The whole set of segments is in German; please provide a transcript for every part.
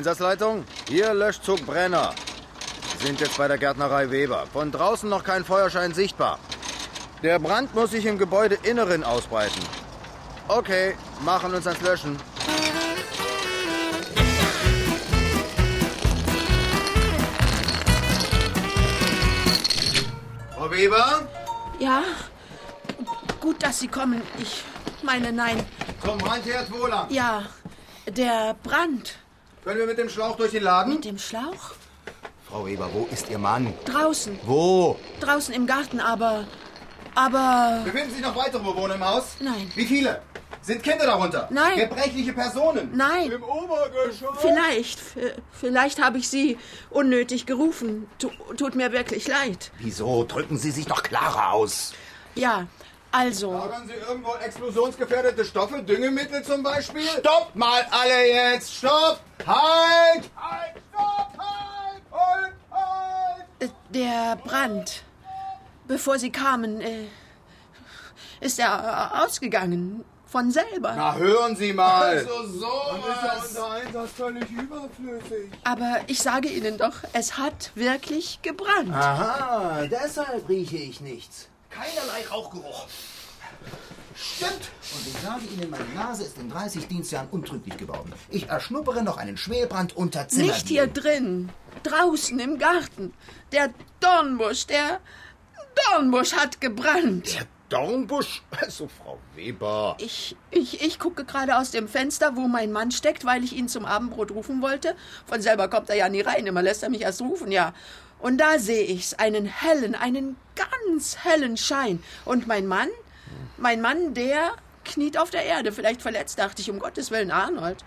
Einsatzleitung, hier Löschzug Brenner. Sind jetzt bei der Gärtnerei Weber. Von draußen noch kein Feuerschein sichtbar. Der Brand muss sich im Gebäudeinneren ausbreiten. Okay, machen uns ans Löschen. Frau Weber? Ja? Gut, dass Sie kommen. Ich meine, nein. Zum Brandherd wo lang? Ja, der Brand. Können wir mit dem Schlauch durch den Laden? Mit dem Schlauch? Frau Weber, wo ist Ihr Mann? Draußen. Wo? Draußen im Garten, aber. Aber. Befinden sich noch weitere Bewohner im Haus? Nein. Wie viele? Sind Kinder darunter? Nein. Gebrechliche Personen? Nein. Im Obergeschoss? Vielleicht. Vielleicht habe ich Sie unnötig gerufen. Tu, tut mir wirklich leid. Wieso? Drücken Sie sich doch klarer aus. Ja, also. Lagern Sie irgendwo explosionsgefährdete Stoffe, Düngemittel zum Beispiel? Stopp mal alle jetzt! Stopp! Halt! Halt! Stopp! Halt! Halt! Halt! äh, Der Brand. Bevor Sie kamen, äh, ist er äh, ausgegangen. Von selber. Na, hören Sie mal! Also so ist ja unser Einsatz völlig überflüssig. Aber ich sage Ihnen doch, es hat wirklich gebrannt. Aha, deshalb rieche ich nichts. Keinerlei Rauchgeruch. Stimmt. Und ich sage Ihnen, meine Nase ist in 30 Dienstjahren untrüglich geworden. Ich erschnuppere noch einen Schwerbrand unter Zimmer. Nicht hier drin. Draußen im Garten. Der Dornbusch, der Dornbusch hat gebrannt. Der Dornbusch? Also, Frau Weber. Ich, ich, ich gucke gerade aus dem Fenster, wo mein Mann steckt, weil ich ihn zum Abendbrot rufen wollte. Von selber kommt er ja nie rein, immer lässt er mich erst rufen, ja. Und da sehe ich's, einen hellen, einen ganz hellen Schein. Und mein Mann, mein Mann, der kniet auf der Erde, vielleicht verletzt, dachte ich, um Gottes Willen, Arnold.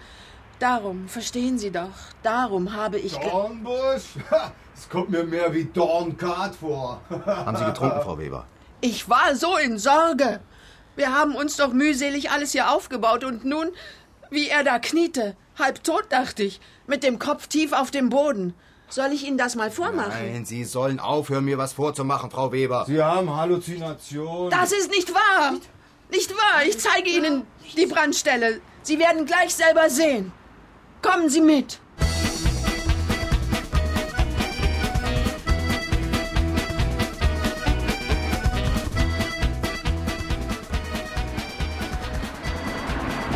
Darum, verstehen Sie doch, darum habe ich... Dornbusch? Es kommt mir mehr wie Dornkart vor. Haben Sie getrunken, Frau Weber? Ich war so in Sorge. Wir haben uns doch mühselig alles hier aufgebaut und nun, wie er da kniete, halb tot, dachte ich, mit dem Kopf tief auf dem Boden. Soll ich Ihnen das mal vormachen? Nein, Sie sollen aufhören, mir was vorzumachen, Frau Weber. Sie haben Halluzinationen. Das ist nicht wahr. Nicht wahr. Ich zeige Ihnen die Brandstelle. Sie werden gleich selber sehen. Kommen Sie mit.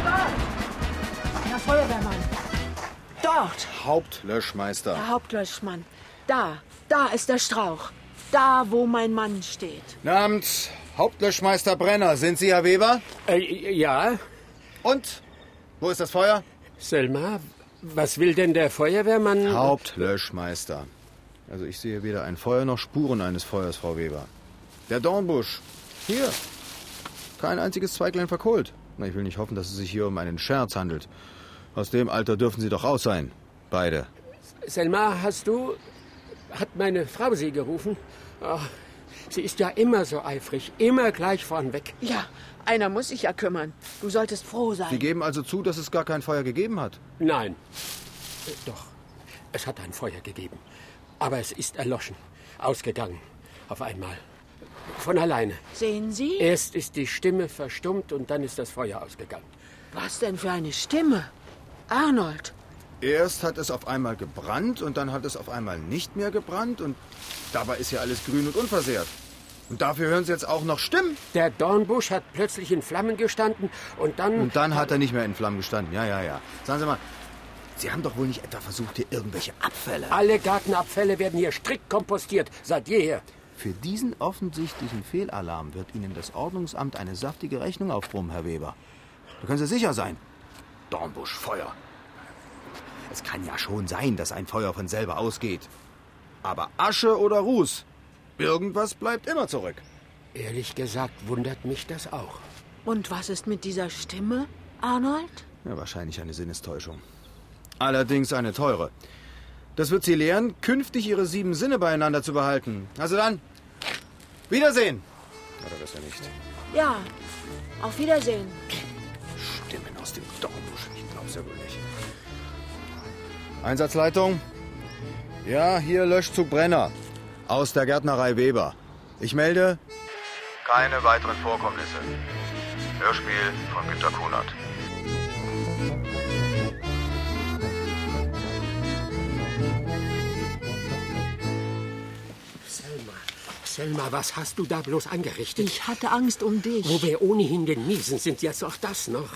Dort. Herr Feuerwehrmann. Dort. Hauptlöschmeister. Herr Hauptlöschmann. Da. Da ist der Strauch. Da, wo mein Mann steht. Namens Hauptlöschmeister Brenner. Sind Sie Herr Weber? Äh, ja, Und? Wo ist das Feuer? Selma, was will denn der Feuerwehrmann? Hauptlöschmeister. Also ich sehe weder ein Feuer noch Spuren eines Feuers, Frau Weber. Der Dornbusch. Hier. Kein einziges Zweiglein verkohlt. Na, ich will nicht hoffen, dass es sich hier um einen Scherz handelt. Aus dem Alter dürfen Sie doch raus sein. Beide. Selma, hast du. Hat meine Frau Sie gerufen? Ach, sie ist ja immer so eifrig, immer gleich vornweg. Ja, einer muss sich ja kümmern. Du solltest froh sein. Sie geben also zu, dass es gar kein Feuer gegeben hat. Nein. Äh, Doch, es hat ein Feuer gegeben. Aber es ist erloschen, ausgegangen. Auf einmal. Von alleine. Sehen Sie? Erst ist die Stimme verstummt und dann ist das Feuer ausgegangen. Was denn für eine Stimme? Arnold. Erst hat es auf einmal gebrannt und dann hat es auf einmal nicht mehr gebrannt und dabei ist ja alles grün und unversehrt. Und dafür hören Sie jetzt auch noch Stimmen. Der Dornbusch hat plötzlich in Flammen gestanden und dann. Und dann hat er nicht mehr in Flammen gestanden. Ja, ja, ja. Sagen Sie mal, Sie haben doch wohl nicht etwa versucht, hier irgendwelche Abfälle. Alle Gartenabfälle werden hier strikt kompostiert, seit jeher. Für diesen offensichtlichen Fehlalarm wird Ihnen das Ordnungsamt eine saftige Rechnung aufbrummen, Herr Weber. Da können Sie sicher sein. Dornbusch, Feuer. Es kann ja schon sein, dass ein Feuer von selber ausgeht. Aber Asche oder Ruß, irgendwas bleibt immer zurück. Ehrlich gesagt wundert mich das auch. Und was ist mit dieser Stimme, Arnold? Ja, wahrscheinlich eine Sinnestäuschung. Allerdings eine teure. Das wird Sie lehren, künftig Ihre sieben Sinne beieinander zu behalten. Also dann, Wiedersehen. Oder besser nicht. Ja, auf Wiedersehen. Stimmen aus dem Dornbusch. Ich glaub's ja wohl nicht. Einsatzleitung? Ja, hier Löschzug Brenner. Aus der Gärtnerei Weber. Ich melde. Keine weiteren Vorkommnisse. Hörspiel von Günter Kunert. Selma, was hast du da bloß angerichtet? Ich hatte Angst um dich. Wo wir ohnehin genießen, sind, jetzt auch das noch.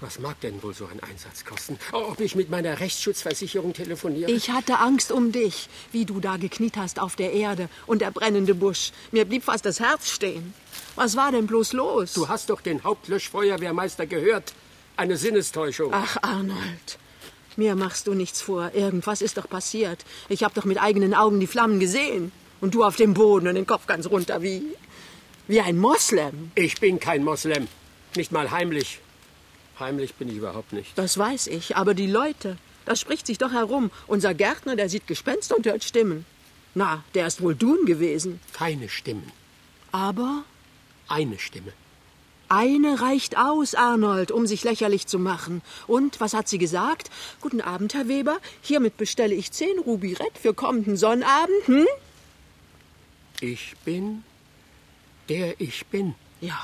Was mag denn wohl so ein Einsatz kosten? Ob ich mit meiner Rechtsschutzversicherung telefoniere? Ich hatte Angst um dich, wie du da gekniet hast auf der Erde und der brennende Busch. Mir blieb fast das Herz stehen. Was war denn bloß los? Du hast doch den Hauptlöschfeuerwehrmeister gehört. Eine Sinnestäuschung. Ach, Arnold. Mir machst du nichts vor. Irgendwas ist doch passiert. Ich habe doch mit eigenen Augen die Flammen gesehen. Und du auf dem Boden und den Kopf ganz runter wie. wie ein Moslem. Ich bin kein Moslem. Nicht mal heimlich. Heimlich bin ich überhaupt nicht. Das weiß ich, aber die Leute, das spricht sich doch herum. Unser Gärtner, der sieht Gespenster und hört Stimmen. Na, der ist wohl Dun gewesen. Keine Stimmen. Aber Eine Stimme. eine reicht aus, Arnold, um sich lächerlich zu machen. Und was hat sie gesagt? Guten Abend, Herr Weber. Hiermit bestelle ich zehn Rubirett für kommenden Sonnabend. Hm? Ich bin der ich bin. Ja,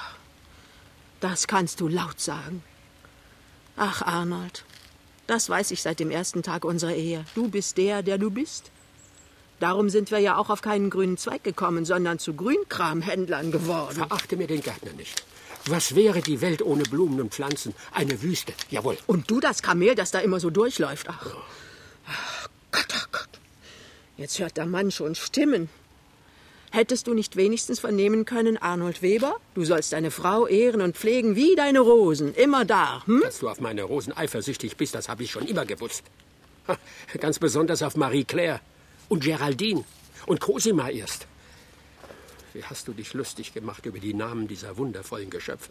das kannst du laut sagen. Ach, Arnold, das weiß ich seit dem ersten Tag unserer Ehe. Du bist der, der du bist. Darum sind wir ja auch auf keinen grünen Zweig gekommen, sondern zu Grünkramhändlern geworden. Verachte mir den Gärtner nicht. Was wäre die Welt ohne Blumen und Pflanzen? Eine Wüste, jawohl. Und du das Kamel, das da immer so durchläuft. Ach, Ach Gott, oh Gott. Jetzt hört der Mann schon Stimmen. Hättest du nicht wenigstens vernehmen können, Arnold Weber? Du sollst deine Frau ehren und pflegen wie deine Rosen. Immer da, hm? Dass du auf meine Rosen eifersüchtig bist, das habe ich schon immer gewusst. Ganz besonders auf Marie Claire und Geraldine und Cosima erst. Wie hast du dich lustig gemacht über die Namen dieser wundervollen Geschöpfe?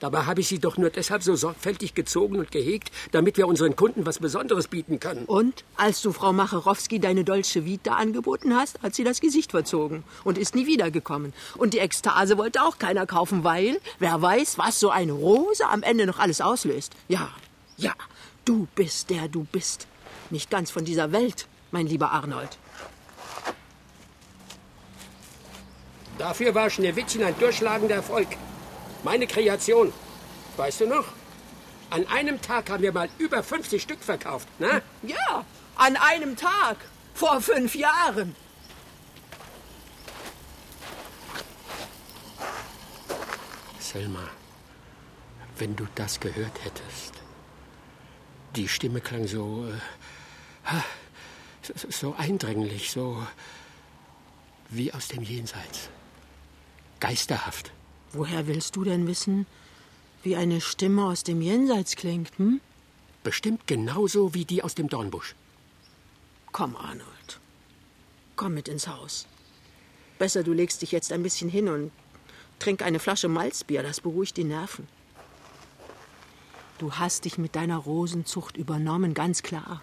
Dabei habe ich sie doch nur deshalb so sorgfältig gezogen und gehegt, damit wir unseren Kunden was Besonderes bieten können. Und als du Frau Macherowski deine Dolce Vita angeboten hast, hat sie das Gesicht verzogen und ist nie wiedergekommen. Und die Ekstase wollte auch keiner kaufen, weil wer weiß, was so eine Rose am Ende noch alles auslöst. Ja, ja, du bist der du bist. Nicht ganz von dieser Welt, mein lieber Arnold. Dafür war Schneewittchen ein durchschlagender Erfolg. Meine Kreation. Weißt du noch? An einem Tag haben wir mal über 50 Stück verkauft, ne? Ja, an einem Tag. Vor fünf Jahren. Selma, wenn du das gehört hättest. Die Stimme klang so. Äh, so eindringlich, so. wie aus dem Jenseits. Geisterhaft. Woher willst du denn wissen, wie eine Stimme aus dem Jenseits klingt, hm? Bestimmt genauso wie die aus dem Dornbusch. Komm, Arnold. Komm mit ins Haus. Besser, du legst dich jetzt ein bisschen hin und trink eine Flasche Malzbier, das beruhigt die Nerven. Du hast dich mit deiner Rosenzucht übernommen, ganz klar.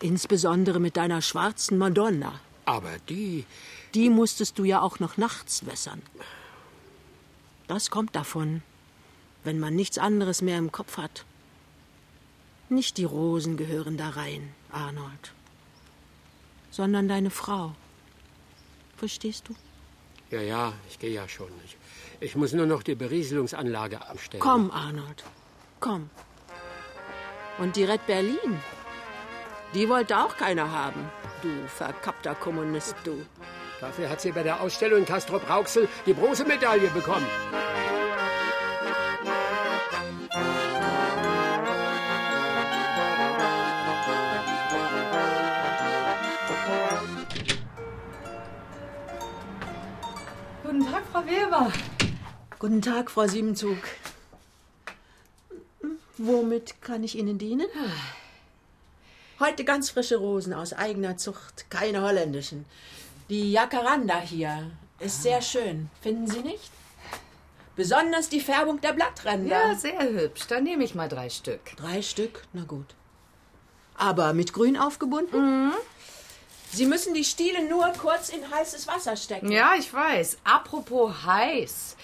Insbesondere mit deiner schwarzen Madonna. Aber die. Die musstest du ja auch noch nachts wässern. Das kommt davon, wenn man nichts anderes mehr im Kopf hat. Nicht die Rosen gehören da rein, Arnold, sondern deine Frau. Verstehst du? Ja, ja, ich gehe ja schon. Ich, ich muss nur noch die Berieselungsanlage abstellen. Komm, Arnold, komm. Und die Red Berlin, die wollte auch keiner haben, du verkappter Kommunist, du. Dafür hat sie bei der Ausstellung in Castrop-Rauxel die Bronzemedaille bekommen. Guten Tag, Frau Weber. Guten Tag, Frau Siebenzug. Womit kann ich Ihnen dienen? Heute ganz frische Rosen aus eigener Zucht, keine holländischen. Die Jacaranda hier ist sehr schön, finden Sie nicht? Besonders die Färbung der Blattränder. Ja, sehr hübsch. Dann nehme ich mal drei Stück. Drei Stück, na gut. Aber mit Grün aufgebunden? Sie müssen die Stiele nur kurz in heißes Wasser stecken. Ja, ich weiß. Apropos heiß.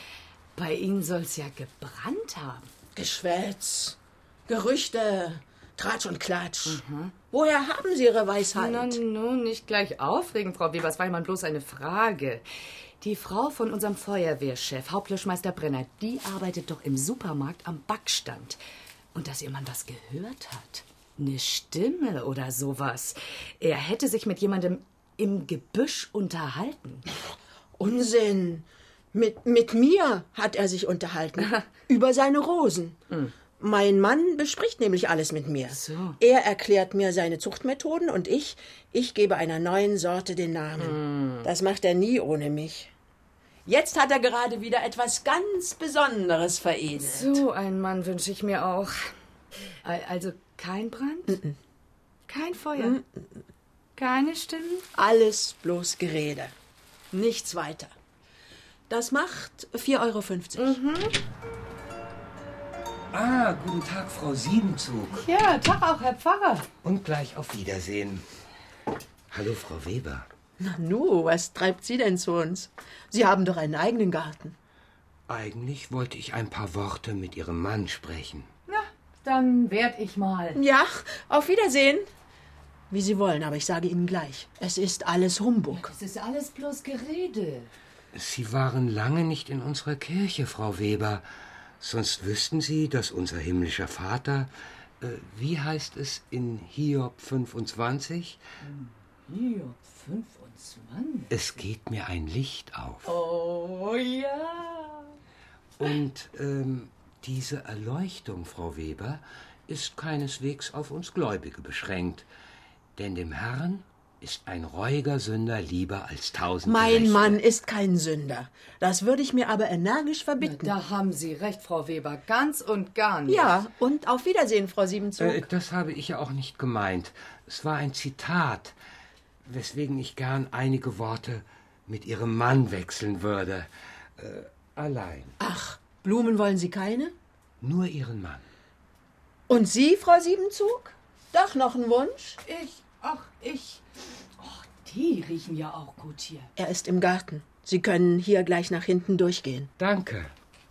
Bei Ihnen soll's ja gebrannt haben. Geschwätz, Gerüchte, Tratsch und Klatsch. Woher haben Sie Ihre Weisheit? Na, nun, nicht gleich aufregen, Frau Weber. Es war immer bloß eine Frage. Die Frau von unserem Feuerwehrchef, Hauptlöschmeister Brenner, die arbeitet doch im Supermarkt am Backstand. Und dass ihr Mann was gehört hat. Eine Stimme oder sowas. Er hätte sich mit jemandem im Gebüsch unterhalten. Unsinn. Mit, mit mir hat er sich unterhalten. über seine Rosen. Mein Mann bespricht nämlich alles mit mir. So. Er erklärt mir seine Zuchtmethoden und ich, ich gebe einer neuen Sorte den Namen. Das macht er nie ohne mich. Jetzt hat er gerade wieder etwas ganz Besonderes veredelt. So ein Mann wünsche ich mir auch. Al- Also kein Brand? Kein Feuer? Keine Stimmen? Alles bloß Gerede. Nichts weiter. Das macht 4,50 Euro. Ah, guten Tag, Frau Siebenzug. Ja, Tag auch, Herr Pfarrer. Und gleich auf Wiedersehen. Hallo, Frau Weber. Nu, was treibt Sie denn zu uns? Sie haben doch einen eigenen Garten. Eigentlich wollte ich ein paar Worte mit Ihrem Mann sprechen. Na, dann werd ich mal. Ja, auf Wiedersehen. Wie Sie wollen, aber ich sage Ihnen gleich, es ist alles Humbug. Das ist alles bloß Gerede. Sie waren lange nicht in unserer Kirche, Frau Weber. Sonst wüssten Sie, dass unser himmlischer Vater, äh, wie heißt es in Hiob 25? Hier, 25. Es geht mir ein Licht auf. Oh ja. Und ähm, diese Erleuchtung, Frau Weber, ist keineswegs auf uns Gläubige beschränkt. Denn dem Herrn ist ein reuiger Sünder lieber als tausend Mein Gerechte. Mann ist kein Sünder. Das würde ich mir aber energisch verbitten. Da haben Sie recht, Frau Weber. Ganz und gar nicht. Ja, und auf Wiedersehen, Frau Siebenzug. Äh, das habe ich ja auch nicht gemeint. Es war ein Zitat, weswegen ich gern einige Worte mit Ihrem Mann wechseln würde. Äh, allein. Ach, Blumen wollen Sie keine? Nur Ihren Mann. Und Sie, Frau Siebenzug? Doch noch ein Wunsch? Ich, ach, ich. Oh, die riechen ja auch gut hier. Er ist im Garten. Sie können hier gleich nach hinten durchgehen. Danke.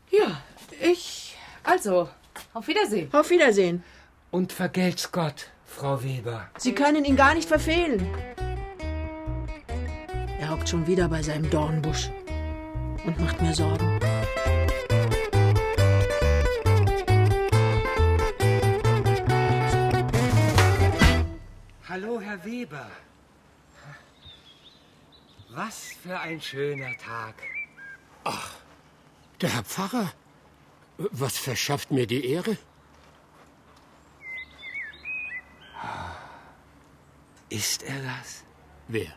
Ja, ich. Also, auf Wiedersehen. Auf Wiedersehen. Und vergelt's Gott, Frau Weber. Sie können ihn gar nicht verfehlen. Er hockt schon wieder bei seinem Dornbusch und macht mir Sorgen. Herr Weber. Was für ein schöner Tag. Der Herr Pfarrer? Was verschafft mir die Ehre? Ist er das? Wer?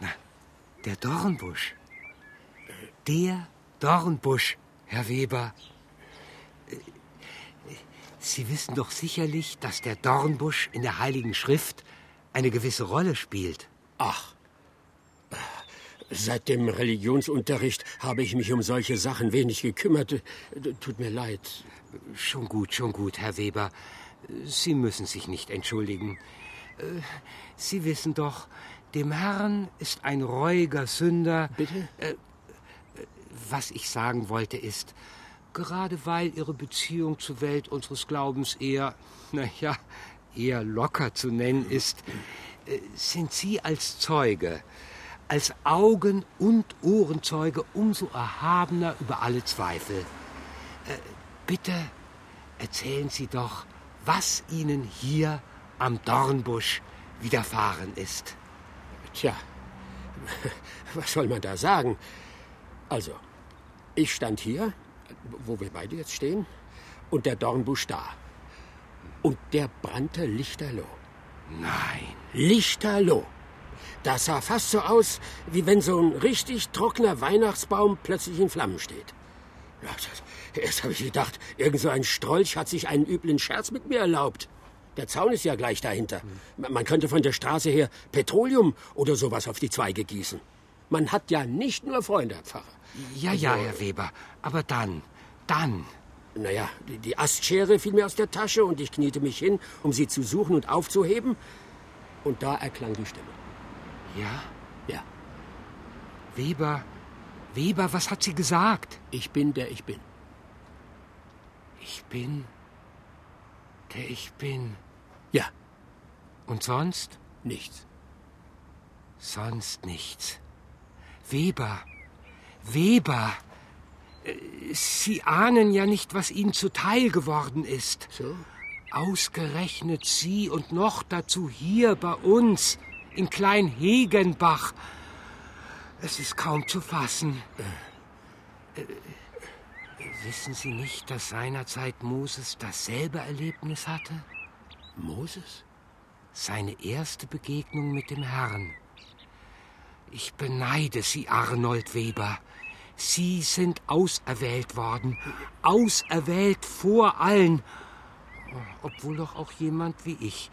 Na, der Dornbusch. Der Dornbusch, Herr Weber. Äh, Sie wissen doch sicherlich, dass der Dornbusch in der Heiligen Schrift eine gewisse Rolle spielt. Ach. Seit dem Religionsunterricht habe ich mich um solche Sachen wenig gekümmert. Äh, Tut mir leid. Schon gut, schon gut, Herr Weber. Sie müssen sich nicht entschuldigen. Äh, Sie wissen doch, dem Herrn ist ein reuiger Sünder. Bitte? Was ich sagen wollte ist, gerade weil Ihre Beziehung zur Welt unseres Glaubens eher, naja, eher locker zu nennen ist, äh, sind Sie als Zeuge, als Augen- und Ohrenzeuge umso erhabener über alle Zweifel. Äh, Bitte erzählen Sie doch, was Ihnen hier am Dornbusch widerfahren ist. Tja, was soll man da sagen? Also, ich stand hier, wo wir beide jetzt stehen, und der Dornbusch da. Und der brannte lichterloh. Nein. Lichterloh. Das sah fast so aus, wie wenn so ein richtig trockener Weihnachtsbaum plötzlich in Flammen steht. Ja, das, erst habe ich gedacht, irgend so ein Strolch hat sich einen üblen Scherz mit mir erlaubt. Der Zaun ist ja gleich dahinter. Man könnte von der Straße her Petroleum oder sowas auf die Zweige gießen. Man hat ja nicht nur Freunde, Herr Pfarrer. Ja, ja, Herr Weber. Aber dann, dann. Naja, die, die Astschere fiel mir aus der Tasche und ich kniete mich hin, um sie zu suchen und aufzuheben. Und da erklang die Stimme. Ja? Ja, Weber, Weber, was hat sie gesagt? ich bin der ich bin. Ich bin, der ich bin. Ja, Und sonst? nichts. Sonst nichts. Weber, Weber, äh, Sie ahnen ja nicht, was Ihnen zuteil geworden ist. So? Ausgerechnet Sie und noch dazu hier bei uns in Kleinhegenbach. Es ist kaum zu fassen. Äh, wissen Sie nicht, dass seinerzeit Moses dasselbe Erlebnis hatte? Moses? Seine erste Begegnung mit dem Herrn. Ich beneide Sie, Arnold Weber. Sie sind auserwählt worden. Auserwählt vor allen. Obwohl doch auch jemand wie ich.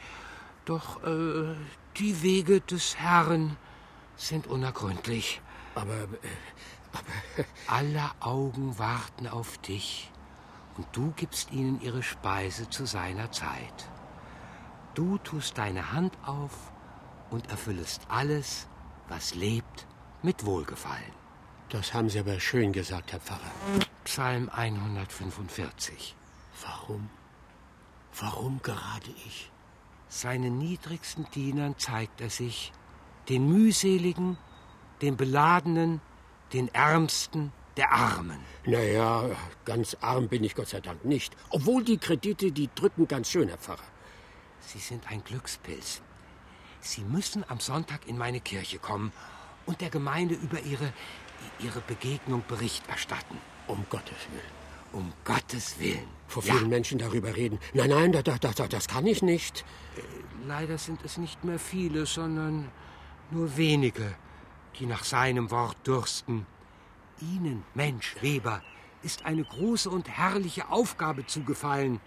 Doch äh, die Wege des Herrn sind unergründlich. Aber, äh, aber. Alle Augen warten auf dich. Und du gibst ihnen ihre Speise zu seiner Zeit. Du tust deine Hand auf und erfüllest alles, was lebt, mit Wohlgefallen. Das haben Sie aber schön gesagt, Herr Pfarrer. Psalm 145. Warum? Warum gerade ich? Seinen niedrigsten Dienern zeigt er sich, den mühseligen, den beladenen, den ärmsten, der Armen. Naja, ganz arm bin ich Gott sei Dank nicht. Obwohl die Kredite, die drücken ganz schön, Herr Pfarrer. Sie sind ein Glückspilz. Sie müssen am Sonntag in meine Kirche kommen und der Gemeinde über ihre, ihre Begegnung Bericht erstatten. Um Gottes Willen. Um Gottes Willen. Vor vielen ja. Menschen darüber reden. Nein, nein, da, da, da, das kann ich nicht. Äh, leider sind es nicht mehr viele, sondern nur wenige, die nach seinem Wort dürsten. Ihnen, Mensch, Weber, ist eine große und herrliche Aufgabe zugefallen,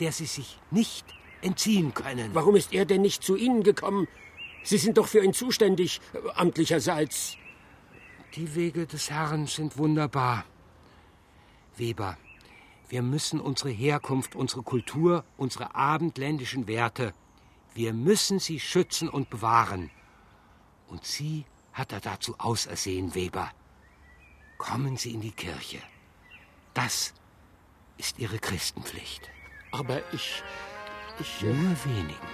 der Sie sich nicht entziehen können. Warum ist er denn nicht zu Ihnen gekommen? Sie sind doch für ihn zuständig, amtlicherseits. Die Wege des Herrn sind wunderbar. Weber, wir müssen unsere Herkunft, unsere Kultur, unsere abendländischen Werte, wir müssen sie schützen und bewahren. Und Sie hat er dazu ausersehen, Weber. Kommen Sie in die Kirche. Das ist Ihre Christenpflicht. Aber ich. ich. Nur wenigen,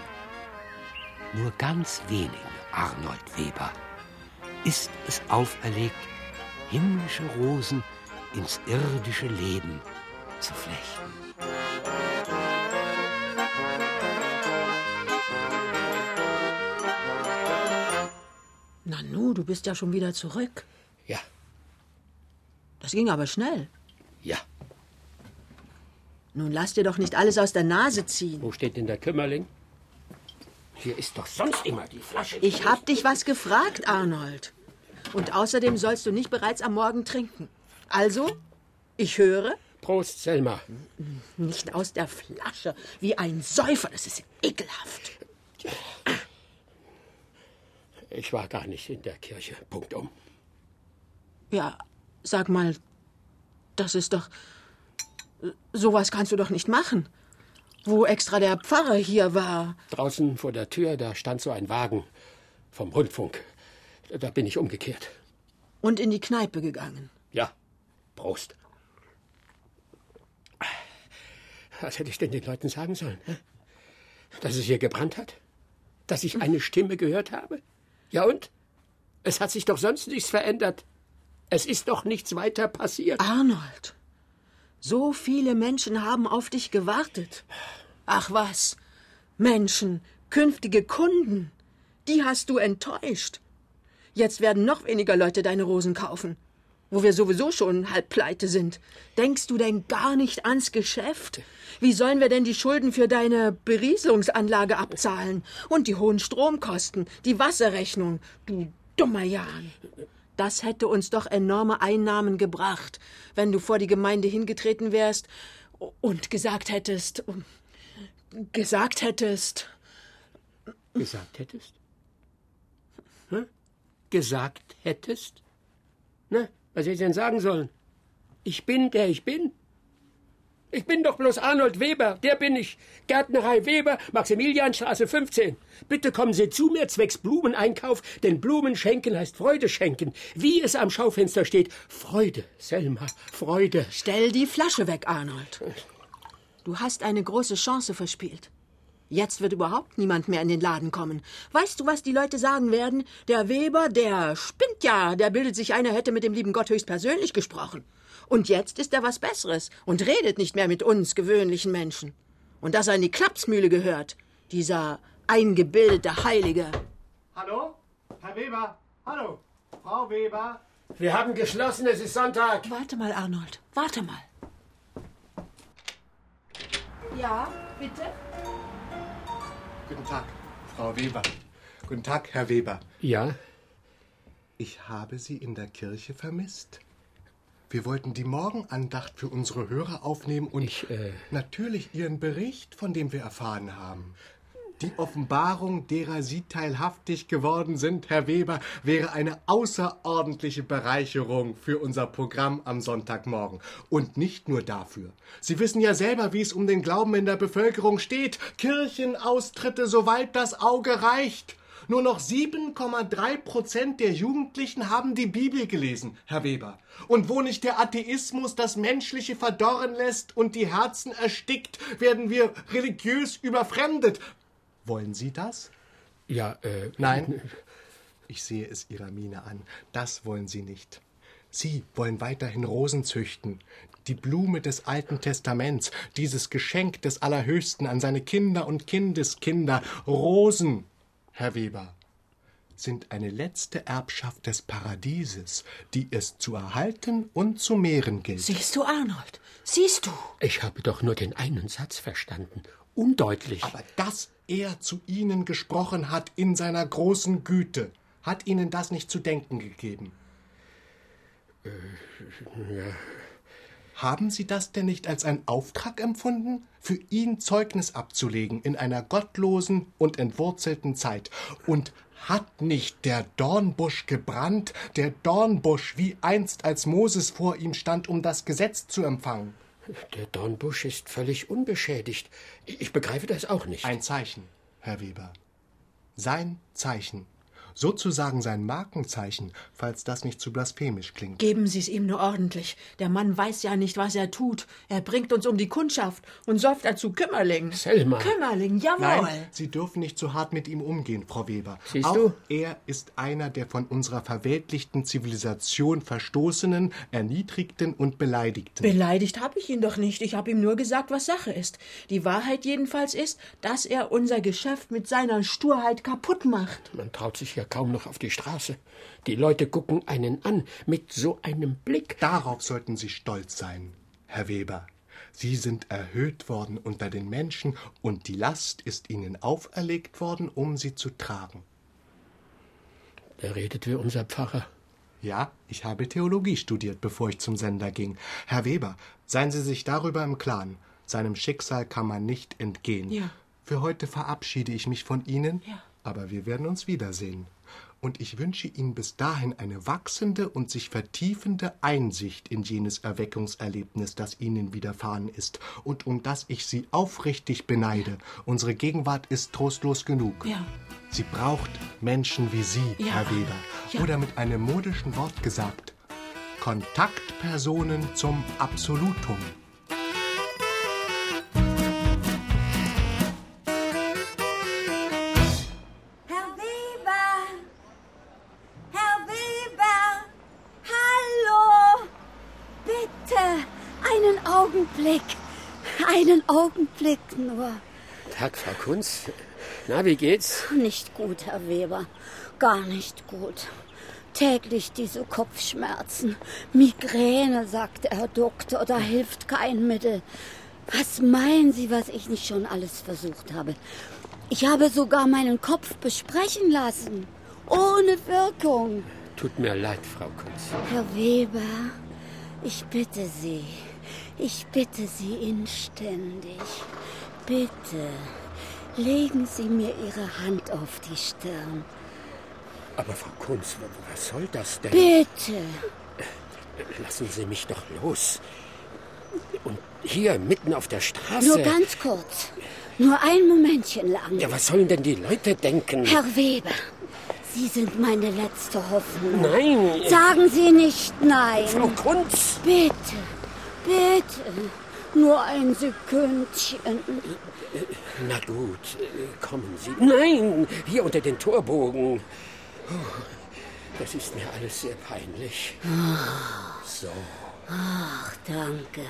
nur ganz wenigen, Arnold Weber, ist es auferlegt, himmlische Rosen ins irdische Leben zu flechten. Nanu, du bist ja schon wieder zurück. Ja. Das ging aber schnell. Ja. Nun lass dir doch nicht alles aus der Nase ziehen. Wo steht denn der Kümmerling? Hier ist doch sonst immer die Flasche. Ich hab dich was gefragt, Arnold. Und außerdem sollst du nicht bereits am Morgen trinken. Also, ich höre. Prost, Selma. Nicht aus der Flasche, wie ein Säufer, das ist ekelhaft. Ich war gar nicht in der Kirche. Punktum. Ja, sag mal, das ist doch. Sowas kannst du doch nicht machen. Wo extra der Pfarrer hier war. Draußen vor der Tür, da stand so ein Wagen vom Rundfunk. Da bin ich umgekehrt. Und in die Kneipe gegangen. Ja. Prost. Was hätte ich denn den Leuten sagen sollen? Dass es hier gebrannt hat? Dass ich eine Stimme gehört habe? Ja und? Es hat sich doch sonst nichts verändert. Es ist doch nichts weiter passiert. Arnold, so viele Menschen haben auf dich gewartet. Ach was, Menschen, künftige Kunden, die hast du enttäuscht. Jetzt werden noch weniger Leute deine Rosen kaufen, wo wir sowieso schon halb pleite sind. Denkst du denn gar nicht ans Geschäft? Wie sollen wir denn die Schulden für deine Berieselungsanlage abzahlen? Und die hohen Stromkosten, die Wasserrechnung, du dummer Jan. Das hätte uns doch enorme Einnahmen gebracht, wenn du vor die Gemeinde hingetreten wärst und gesagt hättest. gesagt hättest. Gesagt hättest? Hm? Gesagt hättest? Na, was hätte ich denn sagen sollen? Ich bin, der ich bin. Ich bin doch bloß Arnold Weber, der bin ich. Gärtnerei Weber, Maximilianstraße 15. Bitte kommen Sie zu mir zwecks Blumeneinkauf, denn Blumen schenken heißt Freude schenken. Wie es am Schaufenster steht. Freude, Selma, Freude. Stell die Flasche weg, Arnold. Du hast eine große Chance verspielt. Jetzt wird überhaupt niemand mehr in den Laden kommen. Weißt du, was die Leute sagen werden? Der Weber, der spinnt ja, der bildet sich ein, er hätte mit dem lieben Gott höchstpersönlich gesprochen. Und jetzt ist er was Besseres und redet nicht mehr mit uns gewöhnlichen Menschen. Und dass er in die Klapsmühle gehört, dieser eingebildete Heilige. Hallo? Herr Weber? Hallo? Frau Weber? Wir haben geschlossen, es ist Sonntag. Warte mal, Arnold. Warte mal. Ja, bitte? Guten Tag, Frau Weber. Guten Tag, Herr Weber. Ja? Ich habe Sie in der Kirche vermisst. Wir wollten die Morgenandacht für unsere Hörer aufnehmen und Ich, äh, natürlich Ihren Bericht, von dem wir erfahren haben. Die Offenbarung, derer Sie teilhaftig geworden sind, Herr Weber, wäre eine außerordentliche Bereicherung für unser Programm am Sonntagmorgen. Und nicht nur dafür. Sie wissen ja selber, wie es um den Glauben in der Bevölkerung steht. Kirchenaustritte, soweit das Auge reicht. Nur noch 7,3 Prozent der Jugendlichen haben die Bibel gelesen, Herr Weber. Und wo nicht der Atheismus das Menschliche verdorren lässt und die Herzen erstickt, werden wir religiös überfremdet. Wollen Sie das? Ja, äh. Nein. Ich sehe es Ihrer Miene an. Das wollen Sie nicht. Sie wollen weiterhin Rosen züchten. Die Blume des Alten Testaments, dieses Geschenk des Allerhöchsten an seine Kinder und Kindeskinder. Rosen, Herr Weber, sind eine letzte Erbschaft des Paradieses, die es zu erhalten und zu mehren gilt. Siehst du, Arnold? Siehst du? Ich habe doch nur den einen Satz verstanden. Undeutlich. Aber dass er zu Ihnen gesprochen hat in seiner großen Güte, hat Ihnen das nicht zu denken gegeben? Haben Sie das denn nicht als einen Auftrag empfunden, für ihn Zeugnis abzulegen in einer gottlosen und entwurzelten Zeit? Und hat nicht der Dornbusch gebrannt, der Dornbusch, wie einst als Moses vor ihm stand, um das Gesetz zu empfangen? Der Dornbusch ist völlig unbeschädigt. Ich begreife das auch nicht. Ein Zeichen, Herr Weber. Sein Zeichen. Sozusagen sein Markenzeichen, falls das nicht zu blasphemisch klingt. Geben Sie es ihm nur ordentlich. Der Mann weiß ja nicht, was er tut. Er bringt uns um die Kundschaft und säuft dazu Kümmerling. Selma. Kümmerling, jawohl. Nein, Sie dürfen nicht so hart mit ihm umgehen, Frau Weber. Siehst Auch du? er ist einer der von unserer verweltlichten Zivilisation verstoßenen, erniedrigten und beleidigten. Beleidigt habe ich ihn doch nicht. Ich habe ihm nur gesagt, was Sache ist. Die Wahrheit jedenfalls ist, dass er unser Geschäft mit seiner Sturheit kaputt macht. Man traut sich ja kaum noch auf die Straße. Die Leute gucken einen an mit so einem Blick. Darauf sollten Sie stolz sein, Herr Weber. Sie sind erhöht worden unter den Menschen und die Last ist Ihnen auferlegt worden, um sie zu tragen. Da redet wie unser Pfarrer. Ja, ich habe Theologie studiert, bevor ich zum Sender ging. Herr Weber, seien Sie sich darüber im Klaren. Seinem Schicksal kann man nicht entgehen. Ja. Für heute verabschiede ich mich von Ihnen, Ja. Aber wir werden uns wiedersehen. Und ich wünsche Ihnen bis dahin eine wachsende und sich vertiefende Einsicht in jenes Erweckungserlebnis, das Ihnen widerfahren ist und um das ich Sie aufrichtig beneide. Unsere Gegenwart ist trostlos genug. Ja. Sie braucht Menschen wie Sie, Ja. Herr Weber. Ja. Oder mit einem modischen Wort gesagt, Kontaktpersonen zum Absolutum. Augenblick. Einen Augenblick nur. Tag, Frau Kunz. Na, wie geht's? Nicht gut, Herr Weber. Gar nicht gut. Täglich diese Kopfschmerzen. Migräne, sagt der Herr Doktor, da hilft kein Mittel. Was meinen Sie, was ich nicht schon alles versucht habe? Ich habe sogar meinen Kopf besprechen lassen. Ohne Wirkung. Tut mir leid, Frau Kunz. Herr Weber, ich bitte Sie, ich bitte Sie inständig, bitte, legen Sie mir Ihre Hand auf die Stirn. Aber Frau Kunz, wa- was soll das denn? Bitte. Lassen Sie mich doch los. Und hier, mitten auf der Straße. Nur ganz kurz. Nur ein Momentchen lang. Ja, was sollen denn die Leute denken? Herr Weber, Sie sind meine letzte Hoffnung. Nein! Sagen Sie nicht nein. Frau Kunz! Bitte, bitte. Nur ein Sekündchen. Na gut, kommen Sie. Nein! Hier unter den Torbogen. Das ist mir alles sehr peinlich. So. Ach, danke,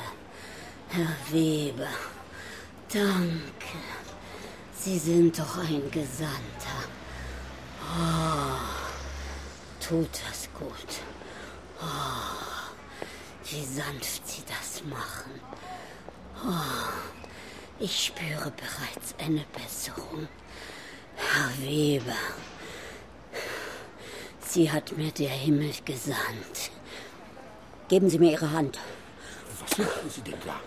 Herr Weber. Danke. Sie sind doch ein Gesandter. Oh, tut das gut. Oh, wie sanft Sie das machen. Oh, ich spüre bereits eine Besserung. Herr Weber, Sie hat mir der Himmel gesandt. Geben Sie mir Ihre Hand. Was machen Sie denn da?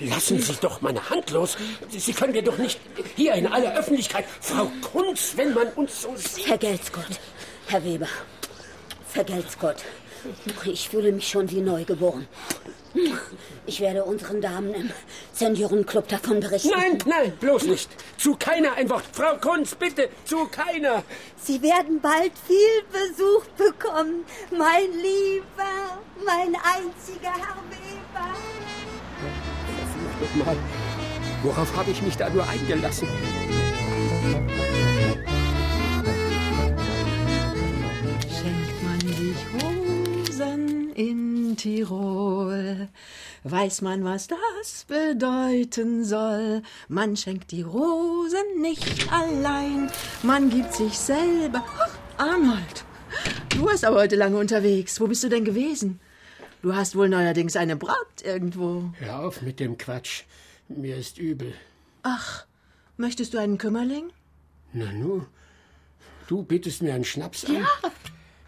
Lassen Sie doch meine Hand los. Sie können mir doch nicht hier in aller Öffentlichkeit, Frau Kunz, wenn man uns so sieht. Vergelt's Gott, Herr Weber. Vergelt's Gott. Ich fühle mich schon wie neugeboren. Ich werde unseren Damen im Seniorenclub davon berichten. Nein, nein, bloß nicht. Zu keiner ein Wort. Frau Kunz, bitte, zu keiner. Sie werden bald viel Besuch bekommen, mein Lieber, mein einziger Herr Weber. Verflucht nochmal. Worauf habe ich mich da nur eingelassen? In Tirol, weiß man, was das bedeuten soll. Man schenkt die Rosen nicht allein, man gibt sich selber. Ach, Arnold, du warst aber heute lange unterwegs. Wo bist du denn gewesen? Du hast wohl neuerdings eine Braut irgendwo. Hör auf mit dem Quatsch. Mir ist übel. Ach, möchtest du einen Kümmerling? Na nu, du bietest mir einen Schnaps an? Ja.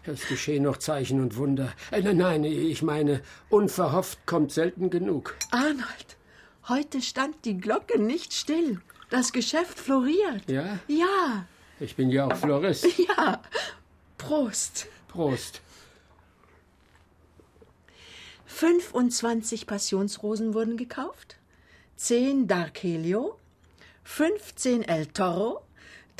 Es geschehen noch Zeichen und Wunder. Äh, nein, nein, ich meine, unverhofft kommt selten genug. Arnold, heute stand die Glocke nicht still. Das Geschäft floriert. Ja? Ja, Ich bin ja auch Florist. ja. Prost. Prost. 25 Passionsrosen wurden gekauft, 10 Dark Helio, 15 El Toro,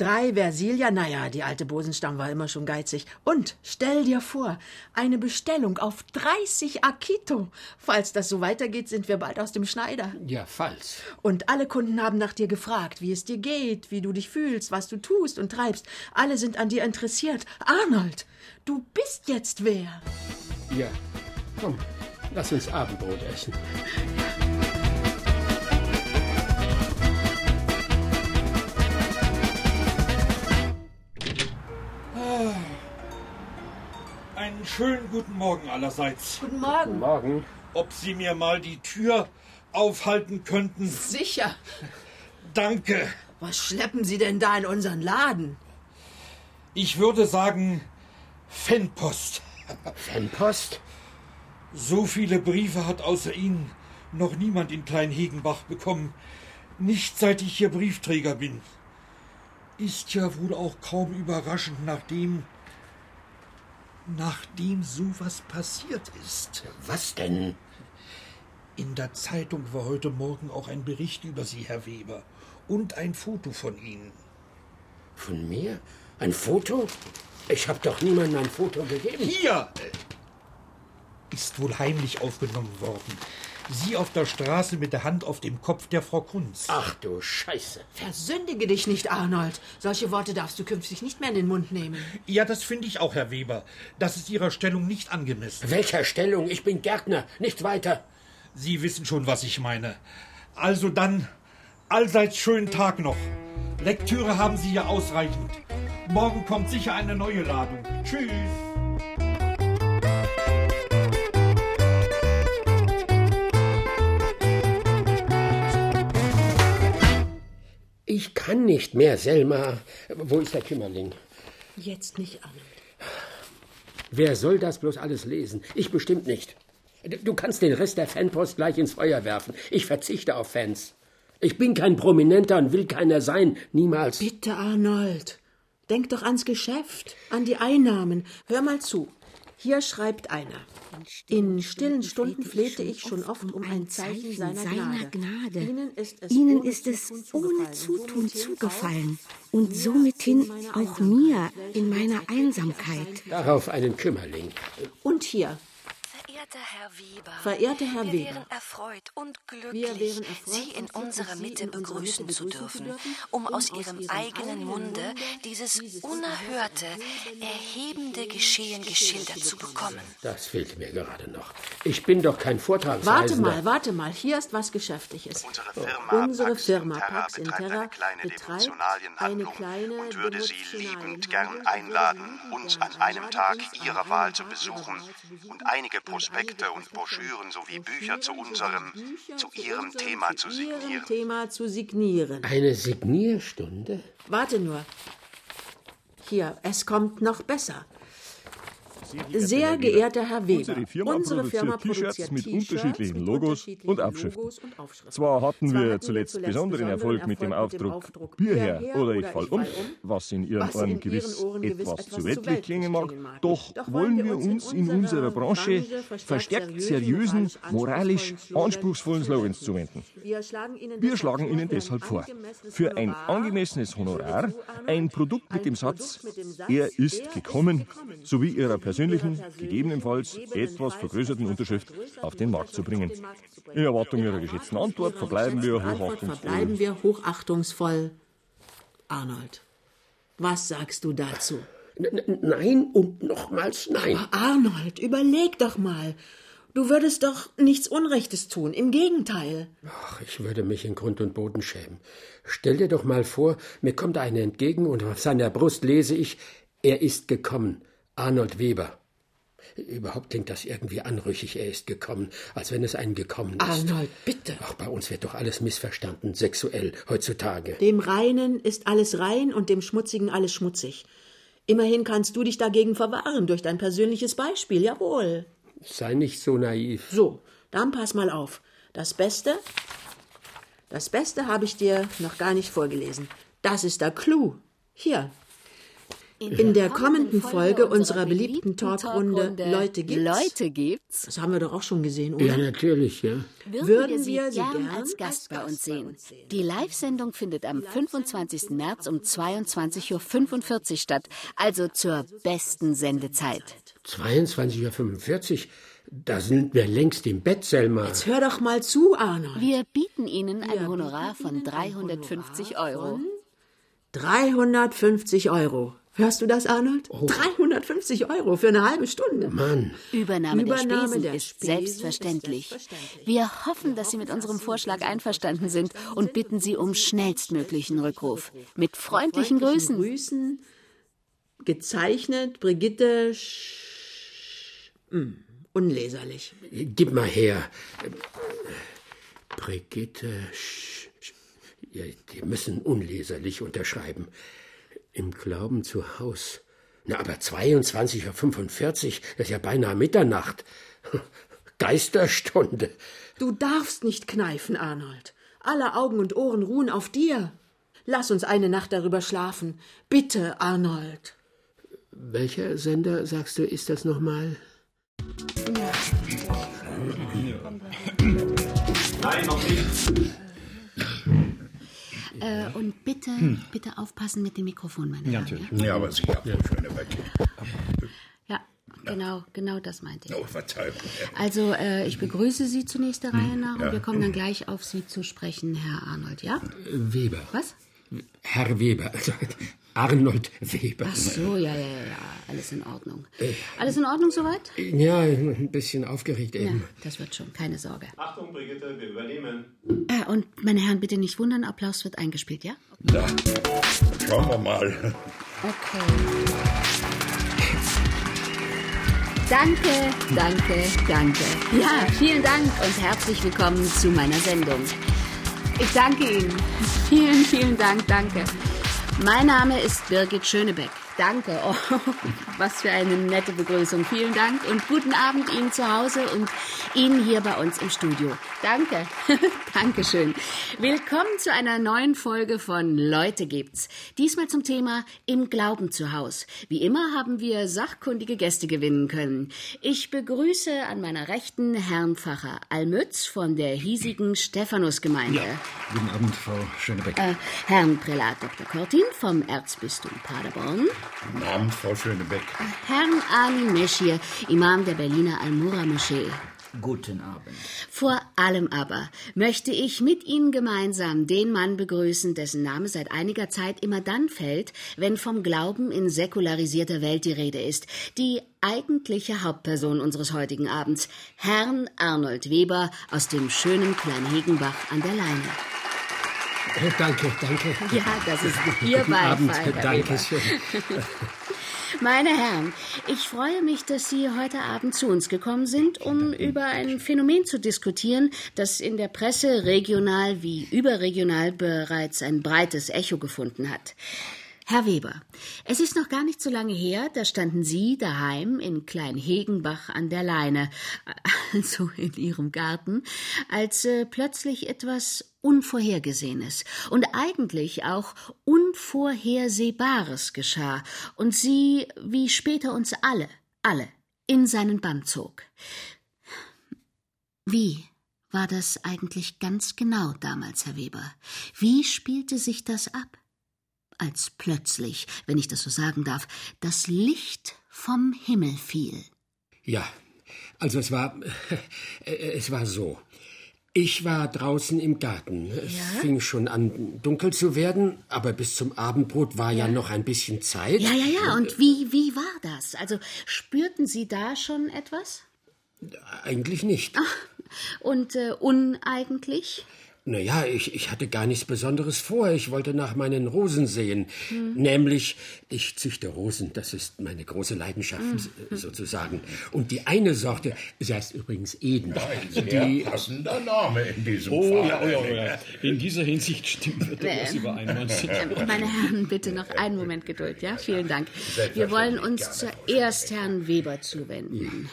3 Versilia, naja, die alte Bosenstamm war immer schon geizig. Und stell dir vor, eine Bestellung auf 30 Akito. Falls das so weitergeht, sind wir bald aus dem Schneider. Ja, falls. Und alle Kunden haben nach dir gefragt, wie es dir geht, wie du dich fühlst, was du tust und treibst. Alle sind an dir interessiert. Arnold, du bist jetzt wer? Ja. Komm, lass uns Abendbrot essen. Einen schönen guten Morgen allerseits. Guten Morgen. Morgen. Ob Sie mir mal die Tür aufhalten könnten? Sicher. Danke. Was schleppen Sie denn da in unseren Laden? Ich würde sagen, Fanpost. Fanpost? So viele Briefe hat außer Ihnen noch niemand in Kleinhegenbach bekommen. Nicht seit ich hier Briefträger bin. Ist ja wohl auch kaum überraschend, nachdem. Nachdem sowas passiert ist. Was denn? In der Zeitung war heute Morgen auch ein Bericht über Sie, Herr Weber. Und ein Foto von Ihnen. Von mir? Ein Foto? Ich habe doch niemandem ein Foto gegeben. Hier! Ist wohl heimlich aufgenommen worden. Sie auf der Straße mit der Hand auf dem Kopf der Frau Kunz. Ach du Scheiße. Versündige dich nicht, Arnold. Solche Worte darfst du künftig nicht mehr in den Mund nehmen. Ja, das finde ich auch, Herr Weber. Das ist Ihrer Stellung nicht angemessen. Welcher Stellung? Ich bin Gärtner, nicht weiter. Sie wissen schon, was ich meine. Also dann, allseits schönen Tag noch. Lektüre haben Sie ja ausreichend. Morgen kommt sicher eine neue Ladung. Tschüss. Ich kann nicht mehr, Selma. Wo ist der Kümmerling? Jetzt nicht, Arnold. Wer soll das bloß alles lesen? Ich bestimmt nicht. Du kannst den Rest der Fanpost gleich ins Feuer werfen. Ich verzichte auf Fans. Ich bin kein Prominenter und will keiner sein. Niemals. Bitte, Arnold. Denk doch ans Geschäft, an die Einnahmen. Hör mal zu. Hier schreibt einer. In stillen Stunden flehte ich schon oft um ein Zeichen seiner Gnade. Ihnen ist es, Ihnen ohne ist es Zutun zugefallen, Zutun somit hin zugefallen auch und mir sommithin in meiner auch Einsamkeit, mir in meiner Einsamkeit. Darauf einen Kümmerling. Und hier. Verehrter Herr Weber, Verehrter Herr wir Weber, wären erfreut und glücklich, wir wären erfreut Sie in unserer Sie Mitte begrüßen Mitte zu begrüßen dürfen, zu dürfen, um um aus Ihrem Ihrem eigenen Munde Munde dieses unerhörte, erhebende Geschehen geschildert zu bekommen. Das fehlt mir gerade noch. Ich bin doch kein Warte Vortragsreisender. mal, warte mal. Hier ist was Geschäftliches. Unsere Firma, Unsere Pax Interra betreibt eine kleine Devotionalienhandlung kleine und würde Sie liebend gern einladen, uns an einem Tag Ihrer Wahl zu besuchen und einige Prospekte Prospekte und Broschüren sowie Bücher zu unserem, zu Ihrem. Thema zu signieren. Eine Signierstunde? Warte nur. Hier, es kommt noch besser. Sehr geehrter Herr Weber, Unsere Firma unsere Firma produziert T-Shirts mit unterschiedlichen Logos und Aufschriften. Zwar hatten wir zuletzt besonderen Erfolg mit dem Aufdruck Bier her oder ich fall um, was in Ihren Ohren gewiss etwas zu weltlich klingen mag, doch wollen wir uns in unserer Branche verstärkt seriösen, moralisch anspruchsvollen Slogans zuwenden. Wir schlagen Ihnen deshalb vor, für ein angemessenes Honorar ein Produkt mit dem Satz, er ist gekommen, ist gekommen, sowie Ihrer persönlichen, persönlichen, gegebenenfalls etwas vergrößerten Unterschrift auf den Markt zu bringen. In Erwartung Ihrer geschätzten Antwort verbleiben wir hochachtungsvoll. verbleiben wir hochachtungsvoll. Arnold, was sagst du dazu? Nein und nochmals nein. Aber Arnold, überleg doch mal. Du würdest doch nichts Unrechtes tun. Im Gegenteil. Ach, ich würde mich in Grund und Boden schämen. Stell dir doch mal vor, mir kommt einer entgegen und auf seiner Brust lese ich, er ist gekommen. Arnold Weber. Überhaupt klingt das irgendwie anrüchig, er ist gekommen, als wenn es einen gekommen ist. Arnold, bitte. Ach, bei uns wird doch alles missverstanden, sexuell, heutzutage. Dem Reinen ist alles rein und dem Schmutzigen alles schmutzig. Immerhin kannst du dich dagegen verwahren durch dein persönliches Beispiel, jawohl. Sei nicht so naiv. So, dann pass mal auf. Das Beste, das Beste habe ich dir noch gar nicht vorgelesen. Das ist der Clou. Hier. In der kommenden Folge unserer beliebten Talkrunde Leute gibt's. Leute gibt's. Das haben wir doch auch schon gesehen, oder? Ja, natürlich, ja. Würden, wir Sie Sie gern gern als Gast bei uns sehen. Die Live-Sendung findet am 25. März um 22.45 Uhr statt, also zur besten Sendezeit. 22.45 Uhr, da sind wir längst im Bett, Selma. Jetzt hör doch mal zu, Arnold. Wir bieten Ihnen ein Honorar von 350 Euro. 350 Euro. Hörst du das, Arnold? Oh. 350 Euro für eine halbe Stunde. Mann. Übernahme, der Übernahme Spesen der ist Spesen selbstverständlich. Wir hoffen, dass Sie mit unserem Vorschlag einverstanden sind und bitten Sie um schnellstmöglichen Rückruf. Mit freundlichen Grüßen. Grüßen. Gezeichnet Brigitte Sch... Hm, unleserlich. Gib mal her. Brigitte. Sch Sch ja, die müssen unleserlich unterschreiben. Im Glauben zu Haus. Na, aber 22.45 Uhr, das ist ja beinahe Mitternacht. Geisterstunde. Du darfst nicht kneifen, Arnold. Alle Augen und Ohren ruhen auf dir. Lass uns eine Nacht darüber schlafen. Bitte, Arnold. Welcher Sender, sagst du, ist das nochmal? Nein, noch nicht. Äh, und bitte, Hm. bitte aufpassen mit dem Mikrofon, meine Ja, Damen. natürlich. Ja, aber sicher, Frau Schönebeck. Ja, genau, genau das meinte ich. Oh, Verzeihung. Also, äh, ich begrüße Sie zunächst der Reihe nach ja. und wir kommen dann gleich auf Sie zu sprechen, Herr Arnold, ja? Weber. Was? Herr Weber. Also, Arnold Weber. Ach so, ja, ja, ja, ja, alles in Ordnung. Alles in Ordnung soweit? Ja, ein bisschen aufgeregt Ja, eben. das wird schon, keine Sorge. Achtung, Brigitte, wir übernehmen. Äh, und meine Herren, bitte nicht wundern, Applaus wird eingespielt, ja? Na, schauen wir mal. Okay. Danke, danke, danke. Ja, vielen Dank und herzlich willkommen zu meiner Sendung. Ich danke Ihnen. Vielen, vielen Dank, danke. Mein Name ist Birgit Schönebeck. Danke. Oh, was für eine nette Begrüßung. Vielen Dank und guten Abend Ihnen zu Hause und Ihnen hier bei uns im Studio. Danke. Dankeschön. Willkommen zu einer neuen Folge von Leute gibt's. Diesmal zum Thema Im Glauben zu Haus. Wie immer haben wir sachkundige Gäste gewinnen können. Ich begrüße an meiner Rechten Herrn Pfarrer Almütz von der hiesigen Stephanusgemeinde. Guten Abend, Frau Schönebeck. Äh, Herrn Prälat Dr. Cortin vom Erzbistum Paderborn. Guten Abend, Frau Schönebeck. Herrn Ali Meschir, Imam der Berliner Al-Mura-Moschee. Guten Abend. Vor allem aber möchte ich mit Ihnen gemeinsam den Mann begrüßen, dessen Name seit einiger Zeit immer dann fällt, wenn vom Glauben in säkularisierter Welt die Rede ist. Die eigentliche Hauptperson unseres heutigen Abends, Herrn Arnold Weber aus dem schönen Kleinhegenbach an der Leine. Danke, danke. Ja, das ist Ihr Guten Beifall, Abend, danke schön. Meine Herren, ich freue mich, dass Sie heute Abend zu uns gekommen sind, um über ein Phänomen zu diskutieren, das in der Presse regional wie überregional bereits ein breites Echo gefunden hat. Herr Weber, es ist noch gar nicht so lange her, da standen Sie daheim in Kleinhegenbach an der Leine, also in Ihrem Garten, als äh, plötzlich etwas Unvorhergesehenes und eigentlich auch Unvorhersehbares geschah und Sie, wie später uns alle, alle, in seinen Bann zog. Wie war das eigentlich ganz genau damals, Herr Weber? Wie spielte sich das ab? Als plötzlich, wenn ich das so sagen darf, das Licht vom Himmel fiel. Ja, also es war, äh, es war so. Ich war draußen im Garten. Es Ja? fing schon an, dunkel zu werden, aber bis zum Abendbrot war ja, noch ein bisschen Zeit. Ja, ja, ja. Und wie, wie war das? Also spürten Sie da schon etwas? Eigentlich nicht. Und äh, uneigentlich? Naja, ich, ich hatte gar nichts Besonderes vor. Ich wollte nach meinen Rosen sehen. Hm. Nämlich, ich züchte Rosen, das ist meine große Leidenschaft Hm. äh, sozusagen. Und die eine Sorte, sie heißt übrigens Eden. Ein sehr passender Name in diesem Oh Fall. ja, oh ja, oh ja. In dieser Hinsicht stimmt wir durchaus Ähm, überein. äh, Meine Herren, bitte noch einen Moment Geduld, ja? Vielen Dank. Wir wollen uns zuerst Herrn Weber zuwenden.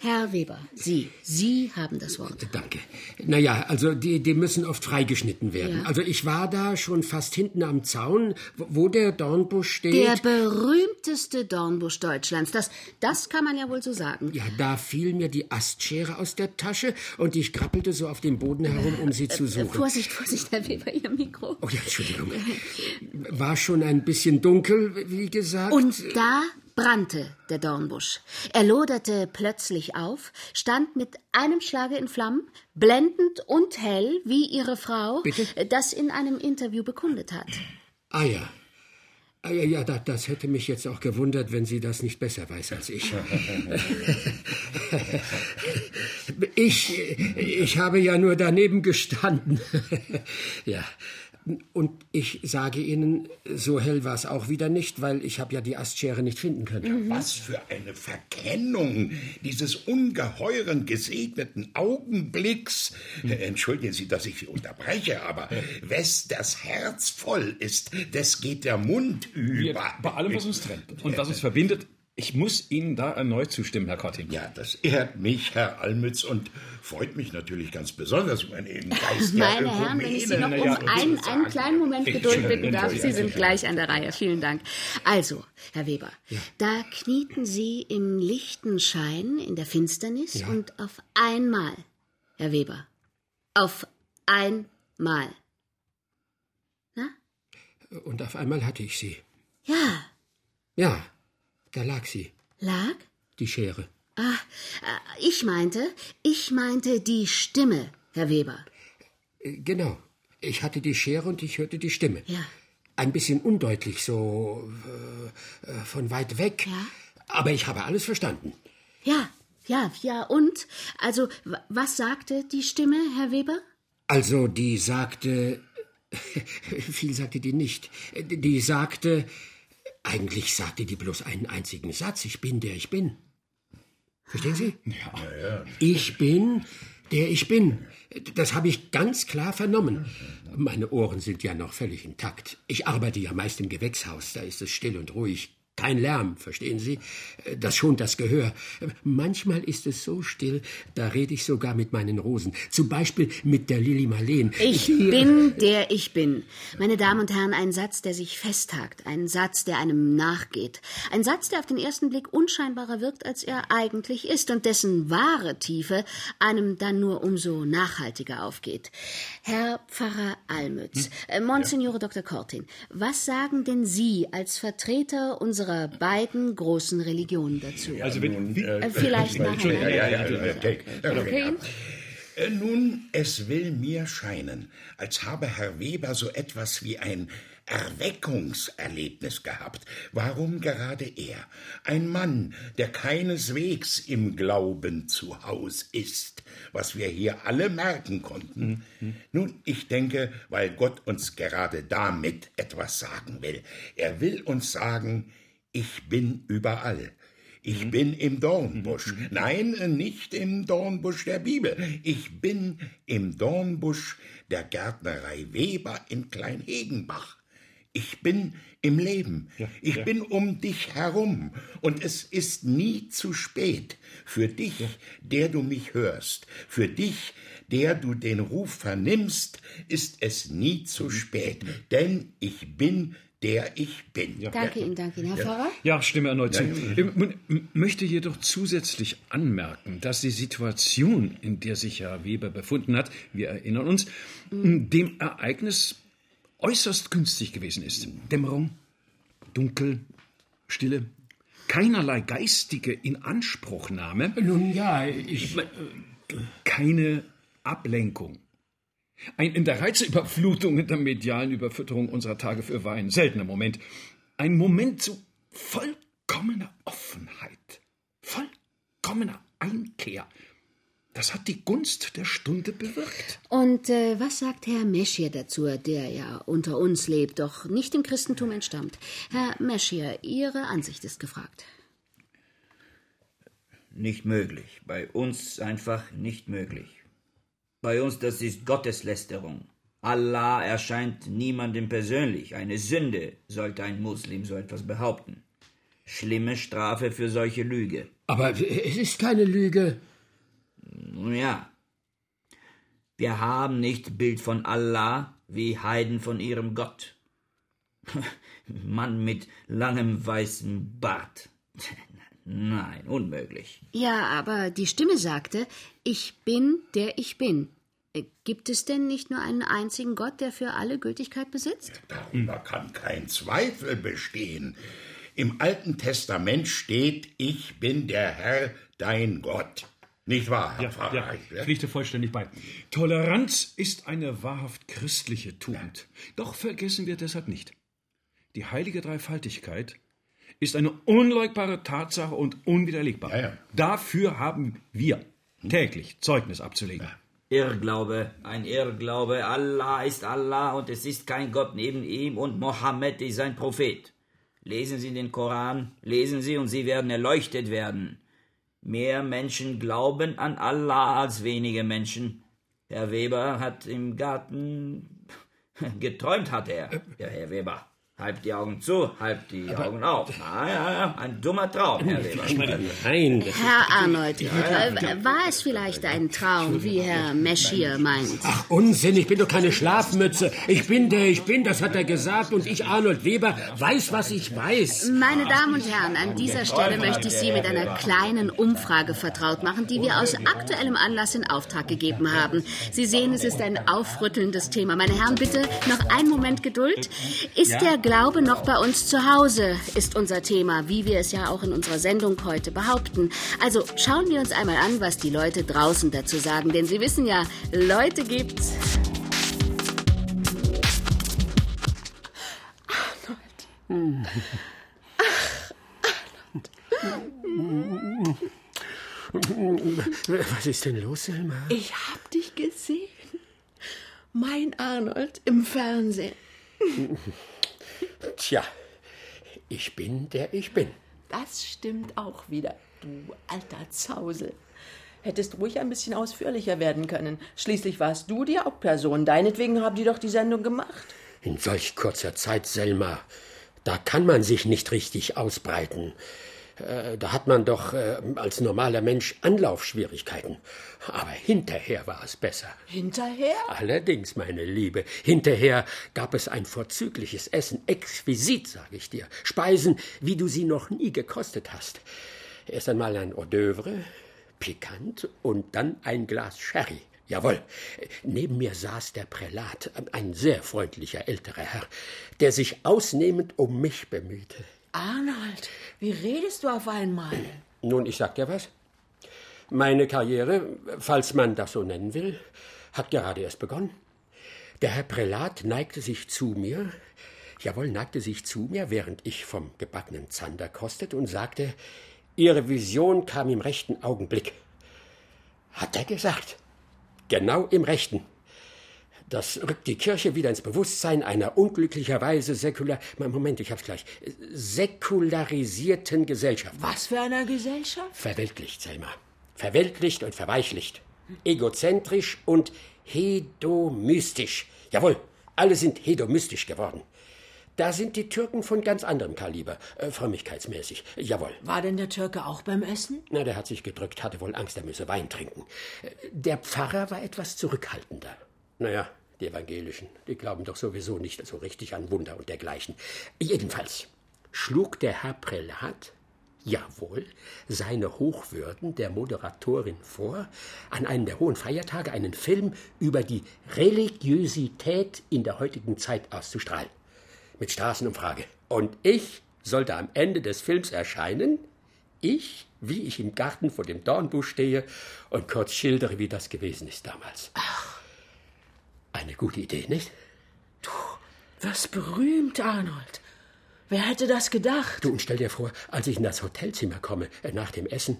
Herr Weber, Sie, Sie haben das Wort. Danke. Naja, also die, die müssen oft freigeschnitten werden. Ja. Also ich war da schon fast hinten am Zaun, wo, der Dornbusch steht. Der berühmteste Dornbusch Deutschlands. Das, das kann man ja wohl so sagen. ja, da fiel mir die Astschere aus der Tasche und ich krabbelte so auf dem Boden herum, um sie zu Äh, suchen. Vorsicht, Vorsicht, Herr Weber, Ihr Mikro. Oh ja, Entschuldigung. War schon ein bisschen dunkel, wie gesagt. Und da brannte der Dornbusch. Er loderte plötzlich auf, stand mit einem Schlage in Flammen, blendend und hell, wie Ihre Frau Bitte? das in einem Interview bekundet hat. Ah ja. Ah, ja, ja, da, das hätte mich jetzt auch gewundert, wenn sie das nicht besser weiß als ich. ich, ich habe ja nur daneben gestanden. ja. Und ich sage Ihnen, so hell war es auch wieder nicht, weil ich habe ja die Astschere nicht finden können. Was für eine Verkennung dieses ungeheuren gesegneten Augenblicks. Äh, Entschuldigen Sie, dass ich Sie unterbreche, aber wes das Herz voll ist, des geht der Mund über. Bei allem, was uns trennt und was uns verbindet, ich muss Ihnen da erneut zustimmen, Herr Kotting. Ja, das ehrt mich, Herr Almütz, und freut mich natürlich ganz besonders, meine, im Geist der Meine Herren, wenn ich Sie noch um ja, einen, einen kleinen Moment Geduld bitten darf. Sie sind gleich an der Reihe. Vielen Dank. Also, Herr Weber, da knieten Sie im lichten Schein in der Finsternis Ja. und auf einmal, Herr Weber, auf einmal. Und auf einmal hatte ich sie. Ja, Ja, da lag sie, lag? die Schere. Ah, äh, ich meinte, ich meinte die Stimme, Herr Weber. Äh, Genau. Ich hatte die Schere und ich hörte die Stimme. Ja. Ein bisschen undeutlich, so äh, äh, von weit weg. Ja. Aber ich habe alles verstanden. Ja, ja, ja, und? Also, was sagte die Stimme, Herr Weber? Also, die sagte. Viel sagte die nicht. Die sagte. Eigentlich sagte die bloß einen einzigen Satz. Ich bin, der ich bin. Verstehen Sie? Ja. Ich bin, der ich bin. Das habe ich ganz klar vernommen. Meine Ohren sind ja noch völlig intakt. Ich arbeite ja meist im Gewächshaus, da ist es still und ruhig. Kein Lärm, verstehen Sie? Das schont das Gehör. Manchmal ist es so still, da rede ich sogar mit meinen Rosen. Zum Beispiel mit der Lili Marleen. Ich bin, der ich bin. Meine Damen und Herren, ein Satz, der sich festhakt. Ein Satz, der einem nachgeht. Ein Satz, der auf den ersten Blick unscheinbarer wirkt, als er eigentlich ist und dessen wahre Tiefe einem dann nur umso nachhaltiger aufgeht. Herr Pfarrer Almütz, hm? äh, Monsignore ja. Dr. Cortin, was sagen denn Sie als Vertreter unserer unserer beiden großen Religionen dazu. Also wenn, wie, äh, vielleicht nachher. Ja, ja, ja, okay. okay. Äh, nun, es will mir scheinen, als habe Herr Weber so etwas wie ein Erweckungserlebnis gehabt. Warum gerade er? Ein Mann, der keineswegs im Glauben zu Haus ist, was wir hier alle merken konnten. Mhm. Nun, ich denke, weil Gott uns gerade damit etwas sagen will. Er will uns sagen, ich bin überall. Ich mhm. bin im Dornbusch. Mhm. Nein, nicht im Dornbusch der Bibel. Ich bin im Dornbusch der Gärtnerei Weber in Kleinhegenbach. Ich bin im Leben. Ja, ich ja. bin um dich herum. Und es ist nie zu spät. Für dich, ja. der du mich hörst. Für dich, der du den Ruf vernimmst, ist es nie zu mhm. spät. Denn ich bin der ich bin. Ja. Danke Ihnen, danke Ihnen. Herr Pfarrer? Ja, stimme erneut zu. Ich möchte jedoch zusätzlich anmerken, dass die Situation, in der sich Herr Weber befunden hat, wir erinnern uns, mhm. dem Ereignis äußerst günstig gewesen ist. Dämmerung, Dunkel, Stille, keinerlei geistige Inanspruchnahme. Nun ja, ich. Keine Ablenkung. Ein in der Reizüberflutung, in der medialen Überfütterung unserer Tage für Wein. Seltener Moment. Ein Moment zu vollkommener Offenheit, vollkommener Einkehr. Das hat die Gunst der Stunde bewirkt. Und äh, was sagt Herr Meschier dazu, der ja unter uns lebt, doch nicht dem Christentum entstammt? Herr Meschier, Ihre Ansicht ist gefragt. Nicht möglich. Bei uns einfach nicht möglich. Bei uns das ist Gotteslästerung. Allah erscheint niemandem persönlich. Eine Sünde sollte ein Muslim so etwas behaupten. Schlimme Strafe für solche Lüge. Aber es ist keine Lüge. Nun ja. Wir haben nicht Bild von Allah wie Heiden von ihrem Gott. Mann mit langem weißem Bart. Nein, unmöglich. Ja, aber die Stimme sagte, ich bin, der ich bin. Äh, gibt es denn nicht nur einen einzigen Gott, der für alle Gültigkeit besitzt? darüber kann kein Zweifel bestehen. Im Alten Testament steht, ich bin der Herr, dein Gott. Nicht wahr, Herr ja, Pfarrer? Ja, pflichte vollständig bei. Toleranz ist eine wahrhaft christliche Tugend. Ja. Doch vergessen wir deshalb nicht. Die heilige Dreifaltigkeit ist eine unleugbare Tatsache und unwiderlegbar. Ja, ja. Dafür haben wir täglich Zeugnis abzulegen. Ja. Irrglaube, ein Irrglaube. Allah ist Allah und es ist kein Gott neben ihm und Mohammed ist sein Prophet. Lesen Sie den Koran, lesen Sie und Sie werden erleuchtet werden. Mehr Menschen glauben an Allah als wenige Menschen. Herr Weber hat im Garten geträumt, hat er, der Herr Weber. Halb die Augen zu, halb die Aber Augen auf. Ah, ja, ja, ein dummer Traum, Herr Weber. Nein, Herr Arnold, ja, ja. war es vielleicht ein Traum, wie Herr Meschier meint? Ach, Unsinn, ich bin doch keine Schlafmütze. Ich bin der ich bin, das hat er gesagt, und ich, Arnold Weber, weiß, was ich weiß. Meine Damen und Herren, an dieser Stelle möchte ich Sie mit einer kleinen Umfrage vertraut machen, die wir aus aktuellem Anlass in Auftrag gegeben haben. Sie sehen, es ist ein aufrüttelndes Thema. Meine Herren, bitte noch einen Moment Geduld. Ist der Glaube noch bei uns zu Hause, ist unser Thema, wie wir es ja auch in unserer Sendung heute behaupten. Also schauen wir uns einmal an, was die Leute draußen dazu sagen, denn Sie wissen ja, Leute gibt's. Arnold. Ach, Was ist denn los, Selma? Ich hab dich gesehen. Mein Arnold im Fernsehen. Tja, ich bin der ich bin. Das stimmt auch wieder, du alter Zausel. Hättest ruhig ein bisschen ausführlicher werden können. Schließlich warst du die Hauptperson. Deinetwegen haben die doch die Sendung gemacht. In solch kurzer Zeit, Selma. Da kann man sich nicht richtig ausbreiten. Äh, Da hat man doch äh, als normaler Mensch Anlaufschwierigkeiten. Aber hinterher war es besser. Hinterher? Allerdings, meine Liebe, hinterher gab es ein vorzügliches Essen, exquisit, sage ich dir. Speisen, wie du sie noch nie gekostet hast. Erst einmal ein Hors d'oeuvre, pikant, und dann ein Glas Sherry. Jawohl. Neben mir saß der Prälat, ein sehr freundlicher älterer Herr, der sich ausnehmend um mich bemühte. Arnold, wie redest du auf einmal? Nun, ich sag dir was. Meine Karriere, falls man das so nennen will, hat gerade erst begonnen. Der Herr Prälat neigte sich zu mir, jawohl, neigte sich zu mir, während ich vom gebackenen Zander kostete und sagte, Ihre Vision kam im rechten Augenblick. Hat er gesagt. Genau im rechten. Das rückt die Kirche wieder ins Bewusstsein einer unglücklicherweise säkular, Moment, ich hab's gleich, säkularisierten Gesellschaft. Was für einer Gesellschaft? Verweltlicht, Selma. Verweltlicht und verweichlicht. Egozentrisch und hedomystisch. Jawohl, alle sind hedomystisch geworden. Da sind die Türken von ganz anderem Kaliber, äh, frömmigkeitsmäßig. Jawohl. War denn der Türke auch beim Essen? Na, der hat sich gedrückt, hatte wohl Angst, er müsse Wein trinken. Äh, Der Pfarrer war etwas zurückhaltender. Naja, die Evangelischen, die glauben doch sowieso nicht so richtig an Wunder und dergleichen. Jedenfalls schlug der Herr Prälat, jawohl, seine Hochwürden der Moderatorin vor, an einem der hohen Feiertage einen Film über die Religiosität in der heutigen Zeit auszustrahlen. Mit Straßenumfrage. Und ich sollte am Ende des Films erscheinen, ich, wie ich im Garten vor dem Dornbusch stehe und kurz schildere, wie das gewesen ist damals. Ach. Eine gute Idee, nicht? Was berühmt, Arnold. Wer hätte das gedacht? Du, und stell dir vor, als ich in das Hotelzimmer komme, äh, nach dem Essen,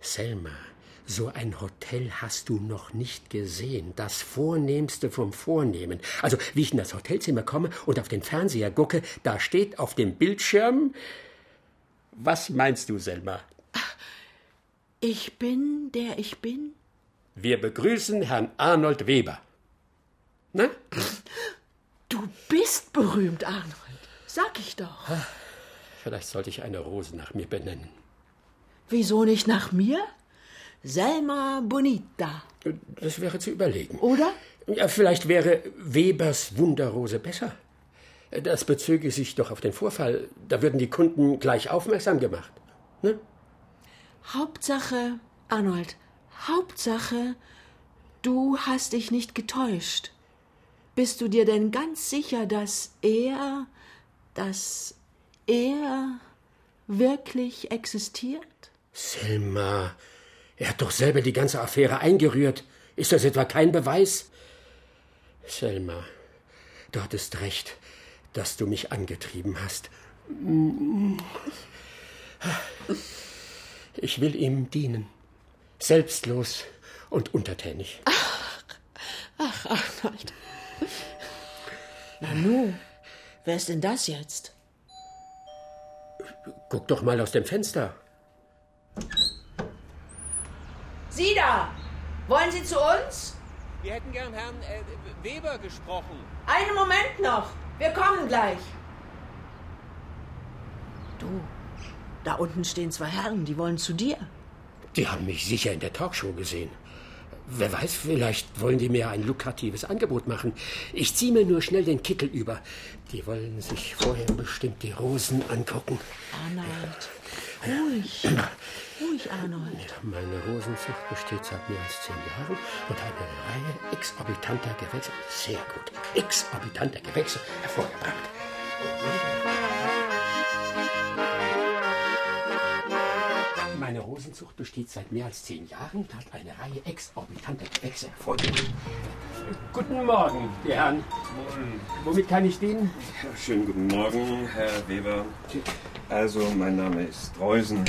Selma, so ein Hotel hast du noch nicht gesehen. Das Vornehmste vom Vornehmen. Also, wie ich in das Hotelzimmer komme und auf den Fernseher gucke, da steht auf dem Bildschirm. Was meinst du, Selma? Ich bin, der ich bin? Wir begrüßen Herrn Arnold Weber. Na? Du bist berühmt, Arnold. Sag ich doch. Vielleicht sollte ich eine Rose nach mir benennen. Wieso nicht nach mir? Selma Bonita. Das wäre zu überlegen. Oder? Ja, vielleicht wäre Webers Wunderrose besser. Das bezöge sich doch auf den Vorfall. Da würden die Kunden gleich aufmerksam gemacht. Ne? Hauptsache, Arnold, Hauptsache, du hast dich nicht getäuscht. Bist du dir denn ganz sicher, dass er, dass er wirklich existiert? Selma, er hat doch selber die ganze Affäre eingerührt. Ist das etwa kein Beweis? Selma, du hattest recht, dass du mich angetrieben hast. Ich will ihm dienen. Selbstlos und untertänig. Ach, Arnold. Nanu, wer ist denn das jetzt? Guck doch mal aus dem Fenster. Sie da! Wollen Sie zu uns? Wir hätten gern Herrn äh, Weber gesprochen. Einen Moment noch. Wir kommen gleich. Du, da unten stehen zwei Herren, die wollen zu dir. Die haben mich sicher in der Talkshow gesehen. Wer weiß, vielleicht wollen die mir ein lukratives Angebot machen. Ich ziehe mir nur schnell den Kittel über. Die wollen sich vorher bestimmt die Rosen angucken. Arnold, ruhig. Ruhig, Arnold. Meine Rosenzucht besteht seit mehr als zehn Jahren und eine Reihe exorbitanter Gewächse. Sehr gut. Exorbitanter Gewächse hervorgebracht. Meine Rosenzucht besteht seit mehr als zehn Jahren und hat eine Reihe exorbitanter Gewächse hervorgebracht. Guten Morgen, die Herren. Womit kann ich dienen? Ja, schönen guten Morgen, Herr Weber. Also, mein Name ist Dreusen.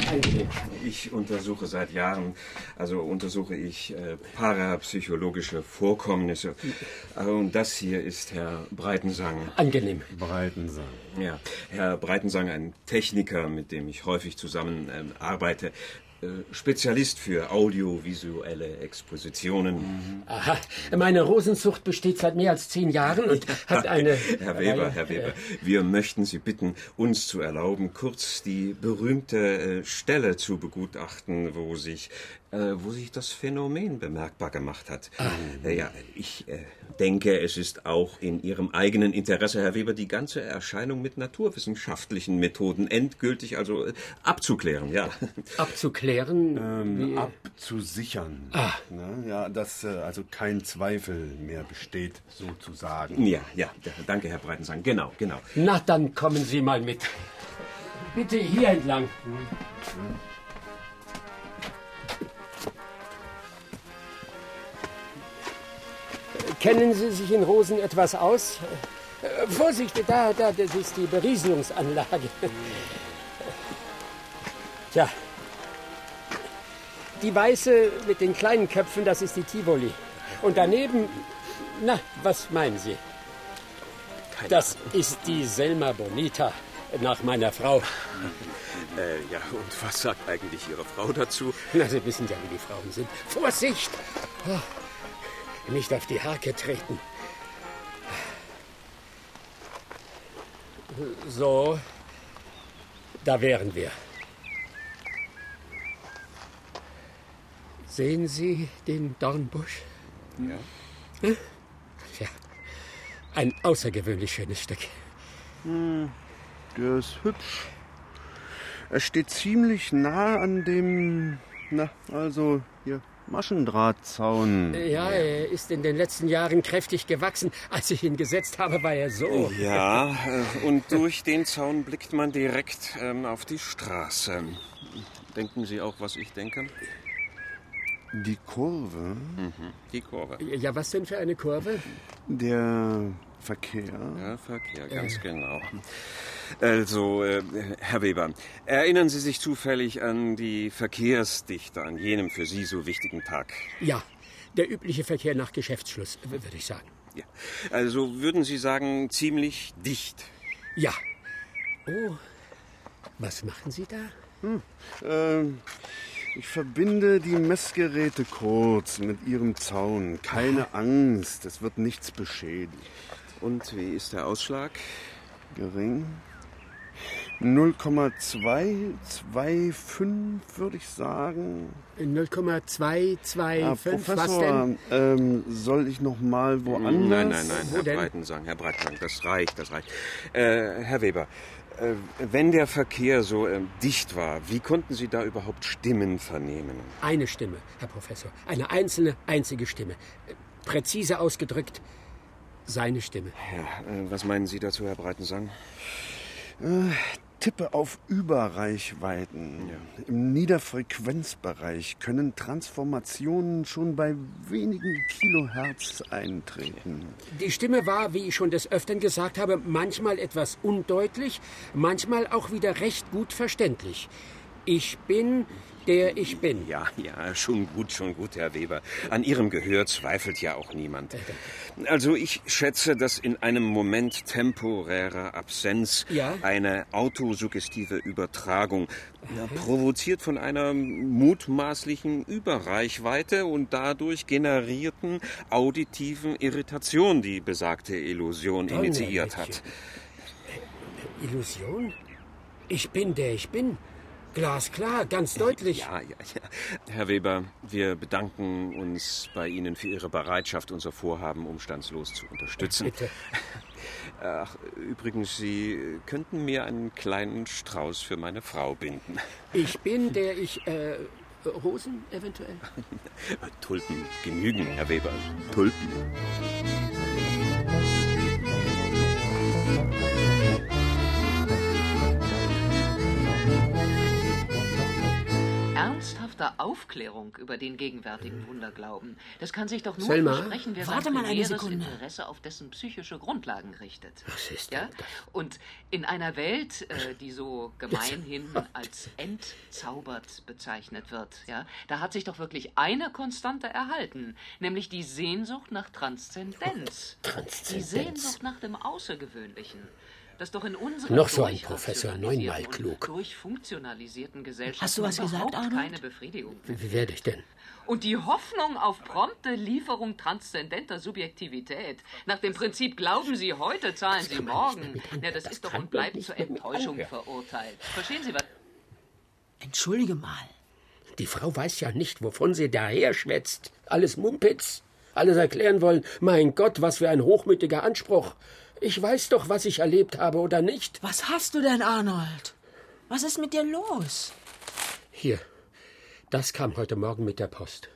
Ich untersuche seit Jahren, also untersuche ich äh, parapsychologische Vorkommnisse. Äh, Und das hier ist Herr Breitensang. Angenehm. Breitensang. Ja, Herr Breitensang, ein Techniker, mit dem ich häufig zusammen ähm, arbeite. äh, Spezialist für audiovisuelle Expositionen. Aha, meine Rosenzucht besteht seit mehr als zehn Jahren und hat eine... Herr Weber, Herr Weber, wir möchten Sie bitten, uns zu erlauben, kurz die berühmte äh, Stelle zu begutachten, wo sich, äh, wo sich das Phänomen bemerkbar gemacht hat. Äh, ja, ich äh, denke, es ist auch in Ihrem eigenen Interesse, Herr Weber, die ganze Erscheinung mit naturwissenschaftlichen Methoden endgültig also äh, abzuklären, ja. Abzuklären? Ähm, Wie- abzusichern. Ah. Ne? Ja, dass äh, also kein Zweifel mehr besteht, sozusagen. Ja, ja, ja, danke, Herr Breitensang. Genau, genau. Na, dann kommen Sie mal mit. Bitte hier entlang. Kennen Sie sich in Rosen etwas aus? Äh, Vorsicht, da, da, das ist die Berieselungsanlage. Tja. Die weiße mit den kleinen Köpfen, das ist die Tivoli. Und daneben, na, was meinen Sie? Das ist die Selma Bonita, nach meiner Frau. Äh, ja, und was sagt eigentlich Ihre Frau dazu? Na, Sie wissen ja, wie die Frauen sind. Vorsicht! Oh, nicht auf die Hake treten. So, da wären wir. Sehen Sie den Dornbusch? Ja. Hm? Ja, ein außergewöhnlich schönes Stück. Hm, der ist hübsch. Er steht ziemlich nah an dem, na, also hier, Maschendrahtzaun. Ja, er ist in den letzten Jahren kräftig gewachsen. Als ich ihn gesetzt habe, war er so. Ja, äh, und durch den Zaun blickt man direkt ähm, auf die Straße. Denken Sie auch, was ich denke? Die Kurve? Mhm, die Kurve. Ja, was denn für eine Kurve? Der Verkehr. Ja, Verkehr, Äh. ganz genau. Also, äh, Herr Weber, erinnern Sie sich zufällig an die Verkehrsdichte an jenem für Sie so wichtigen Tag? Ja, der übliche Verkehr nach Geschäftsschluss, würde ich sagen. Ja. Also würden Sie sagen, ziemlich dicht? Ja. Oh, was machen Sie da? Hm. Ähm, ich verbinde die Messgeräte kurz mit Ihrem Zaun. Keine Angst, es wird nichts beschädigt. Und wie ist der Ausschlag? Gering. 0,225 würde ich sagen. 0,225, Ah, was Professor, denn? ähm, soll ich noch mal woanders? Nein, nein, nein, Wo Herr denn? Breitensang, Herr Breitensang, das reicht, das reicht. Äh, Herr Weber, äh, wenn der Verkehr so äh, dicht war, wie konnten Sie da überhaupt Stimmen vernehmen? Eine Stimme, Herr Professor. Eine einzelne, einzige Stimme. Präzise ausgedrückt, seine Stimme. Ja, äh, was meinen Sie dazu, Herr Breitensang? Äh, tippe auf Überreichweiten. Im Niederfrequenzbereich können Transformationen schon bei wenigen Kilohertz eintreten. Die Stimme war, wie ich schon des Öfteren gesagt habe, manchmal etwas undeutlich, manchmal auch wieder recht gut verständlich. Ich bin, der ich bin. Ja, ja, schon gut, schon gut, Herr Weber. An Ihrem Gehör zweifelt ja auch niemand. Also ich schätze, dass in einem Moment temporärer Absenz Ja? eine autosuggestive Übertragung, ja, provoziert von einer mutmaßlichen Überreichweite und dadurch generierten auditiven Irritation die besagte Illusion initiiert hat. Illusion? Ich bin, der ich bin. Glasklar, ganz deutlich. Ja, ja, ja. Herr Weber, wir bedanken uns bei Ihnen für Ihre Bereitschaft, unser Vorhaben umstandslos zu unterstützen. Bitte. Ach, übrigens, Sie könnten mir einen kleinen Strauß für meine Frau binden. Ich bin, der ich. Äh, Rosen eventuell? Tulpen genügen, Herr Weber. Tulpen. Ernsthafter Aufklärung über den gegenwärtigen Wunderglauben. Das kann sich doch nur Selma, versprechen, wer warte sein mal eine primäres Sekunde. Interesse auf dessen psychische Grundlagen richtet. Was ist ja? Und in einer Welt, äh, die so gemeinhin als entzaubert bezeichnet wird, ja, da hat sich doch wirklich eine Konstante erhalten, nämlich die Sehnsucht nach Transzendenz. Die Transzendenz. Sehnsucht nach dem Außergewöhnlichen. Dass doch in unserer Noch so ein Professor, neunmal klug. durchfunktionalisierten Gesellschaft Hast du was gesagt, Arnold? keine Befriedigung. Wie werde ich denn? Und die Hoffnung auf prompte Lieferung transzendenter Subjektivität. Nach dem Prinzip, glauben Sie heute, zahlen Sie morgen. Ja, das ist doch und bleibt zur Enttäuschung verurteilt. Verstehen Sie was? Entschuldige mal. Die Frau weiß ja nicht, wovon sie daher schwätzt. Alles Mumpitz. Alles erklären wollen. Mein Gott, was für ein hochmütiger Anspruch. Ich weiß doch, was ich erlebt habe oder nicht. Was hast du denn, Arnold? Was ist mit dir los? Hier. Das kam heute Morgen mit der Post.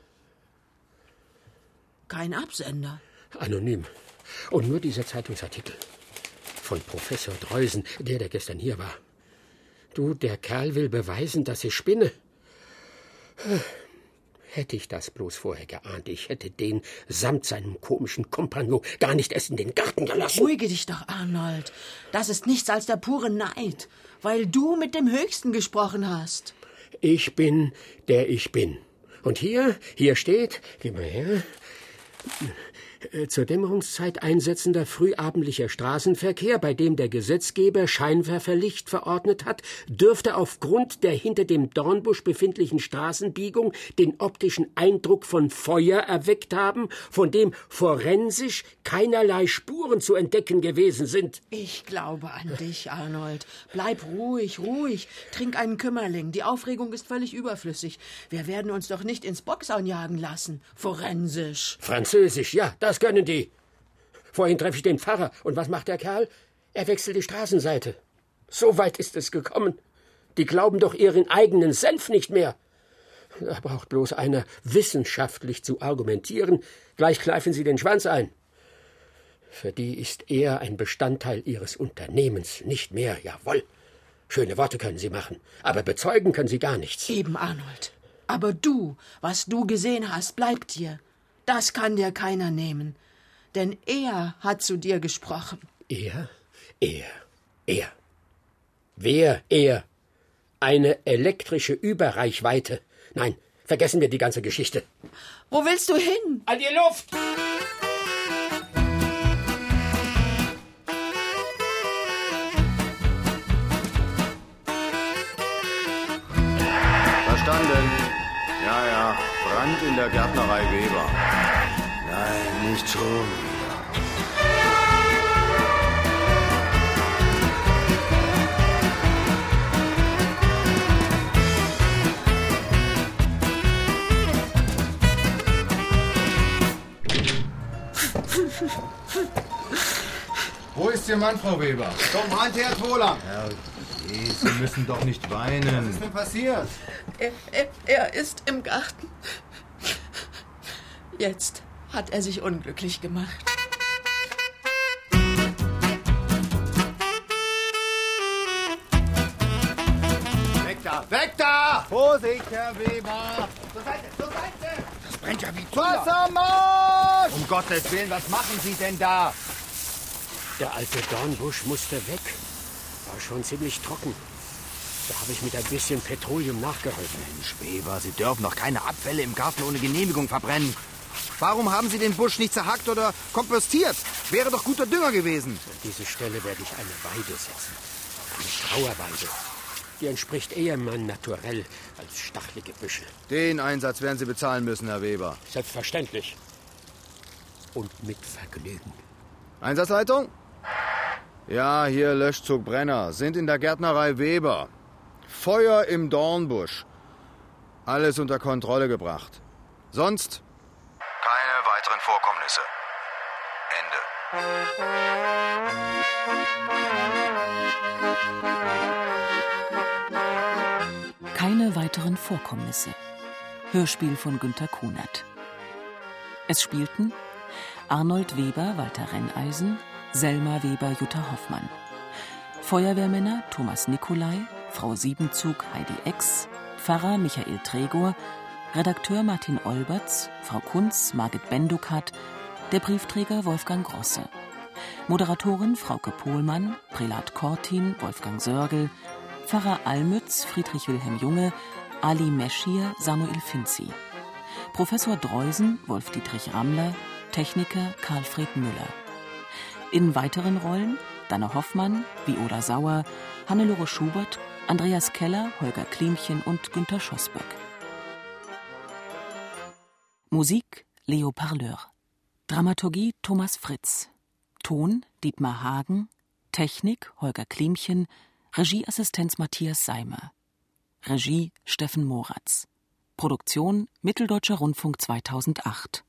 Kein Absender. Anonym. Und nur dieser Zeitungsartikel. Von Professor Dreusen, der, der gestern hier war. Du, der Kerl will beweisen, dass ich spinne. Hätte ich das bloß vorher geahnt, ich hätte den samt seinem komischen Kompagnon gar nicht erst in den Garten gelassen. Ruhige dich doch, Arnold. Das ist nichts als der pure Neid, weil du mit dem Höchsten gesprochen hast. Ich bin, der ich bin. Und hier, hier steht, gib mal her, zur Dämmerungszeit einsetzender frühabendlicher Straßenverkehr, bei dem der Gesetzgeber Scheinwerferlicht verordnet hat, dürfte aufgrund der hinter dem Dornbusch befindlichen Straßenbiegung den optischen Eindruck von Feuer erweckt haben, von dem forensisch keinerlei Spuren zu entdecken gewesen sind. Ich glaube an dich, Arnold. Bleib ruhig, ruhig. Trink einen Kümmerling. Die Aufregung ist völlig überflüssig. Wir werden uns doch nicht ins Boxhauen jagen lassen. Forensisch. Französisch, ja, das können die. Vorhin treffe ich den Pfarrer. Und was macht der Kerl? Er wechselt die Straßenseite. So weit ist es gekommen. Die glauben doch ihren eigenen Senf nicht mehr. Da braucht bloß einer, wissenschaftlich zu argumentieren. Gleich kleifen sie den Schwanz ein. Für die ist er ein Bestandteil ihres Unternehmens, nicht mehr, jawohl. Schöne Worte können sie machen, aber bezeugen können sie gar nichts. Eben, Arnold. Aber du, was du gesehen hast, bleibt dir. Das kann dir keiner nehmen. Denn er hat zu dir gesprochen. Er? Er? Er? Wer er? Eine elektrische Überreichweite. Nein, vergessen wir die ganze Geschichte. Wo willst du hin? An die Luft! Brand in der Gärtnerei Weber. Nein, nicht schon wieder. Wo ist Ihr Mann, Frau Weber? Doch, meint Herr Wohler. Herrgeh, Sie müssen doch nicht weinen. Was ist denn passiert? Er, er, er ist im Garten. Jetzt hat er sich unglücklich gemacht. Weg da! Weg da! Vorsicht, Herr Weber! Zur Seite, zur Seite! Das brennt ja wie Wassermarsch! Um Gottes Willen, was machen Sie denn da? Der alte Dornbusch musste weg. War schon ziemlich trocken. Da habe ich mit ein bisschen Petroleum nachgeholfen. Mensch, Weber, Sie dürfen doch keine Abfälle im Garten ohne Genehmigung verbrennen. Warum haben Sie den Busch nicht zerhackt oder kompostiert? Wäre doch guter Dünger gewesen. An diese Stelle werde ich eine Weide setzen. Eine Trauerweide. Die entspricht eher meinem Naturell als stachelige Büsche. Den Einsatz werden Sie bezahlen müssen, Herr Weber. Selbstverständlich. Und mit Vergnügen. Einsatzleitung? Ja, hier Löschzug Brenner. Sind in der Gärtnerei Weber. Feuer im Dornbusch. Alles unter Kontrolle gebracht. Sonst weiteren Vorkommnisse. Ende. Keine weiteren Vorkommnisse. Hörspiel von Günter Kunert. Es spielten Arnold Weber, Walter Renneisen, Selma Weber, Jutta Hoffmann. Feuerwehrmänner Thomas Nicolai, Frau Siebenzug, Heidi Ex, Pfarrer Michael Tregor, Redakteur Martin Olberts, Frau Kunz, Margit Bendukat, der Briefträger Wolfgang Grosse. Moderatorin Frauke Pohlmann, Prälat Kortin, Wolfgang Sörgel, Pfarrer Almütz, Friedrich Wilhelm Junge, Ali Meschir, Samuel Finzi. Professor Dreusen, Wolf-Dietrich Rammler, Techniker Karlfried Müller. In weiteren Rollen Danne Hoffmann, Viola Sauer, Hannelore Schubert, Andreas Keller, Holger Klimchen und Günter Schossböck. Musik Leo Parleur. Dramaturgie Thomas Fritz. Ton Dietmar Hagen. Technik Holger Klimchen. Regieassistenz Matthias Seimer. Regie Steffen Moratz. Produktion Mitteldeutscher Rundfunk 2008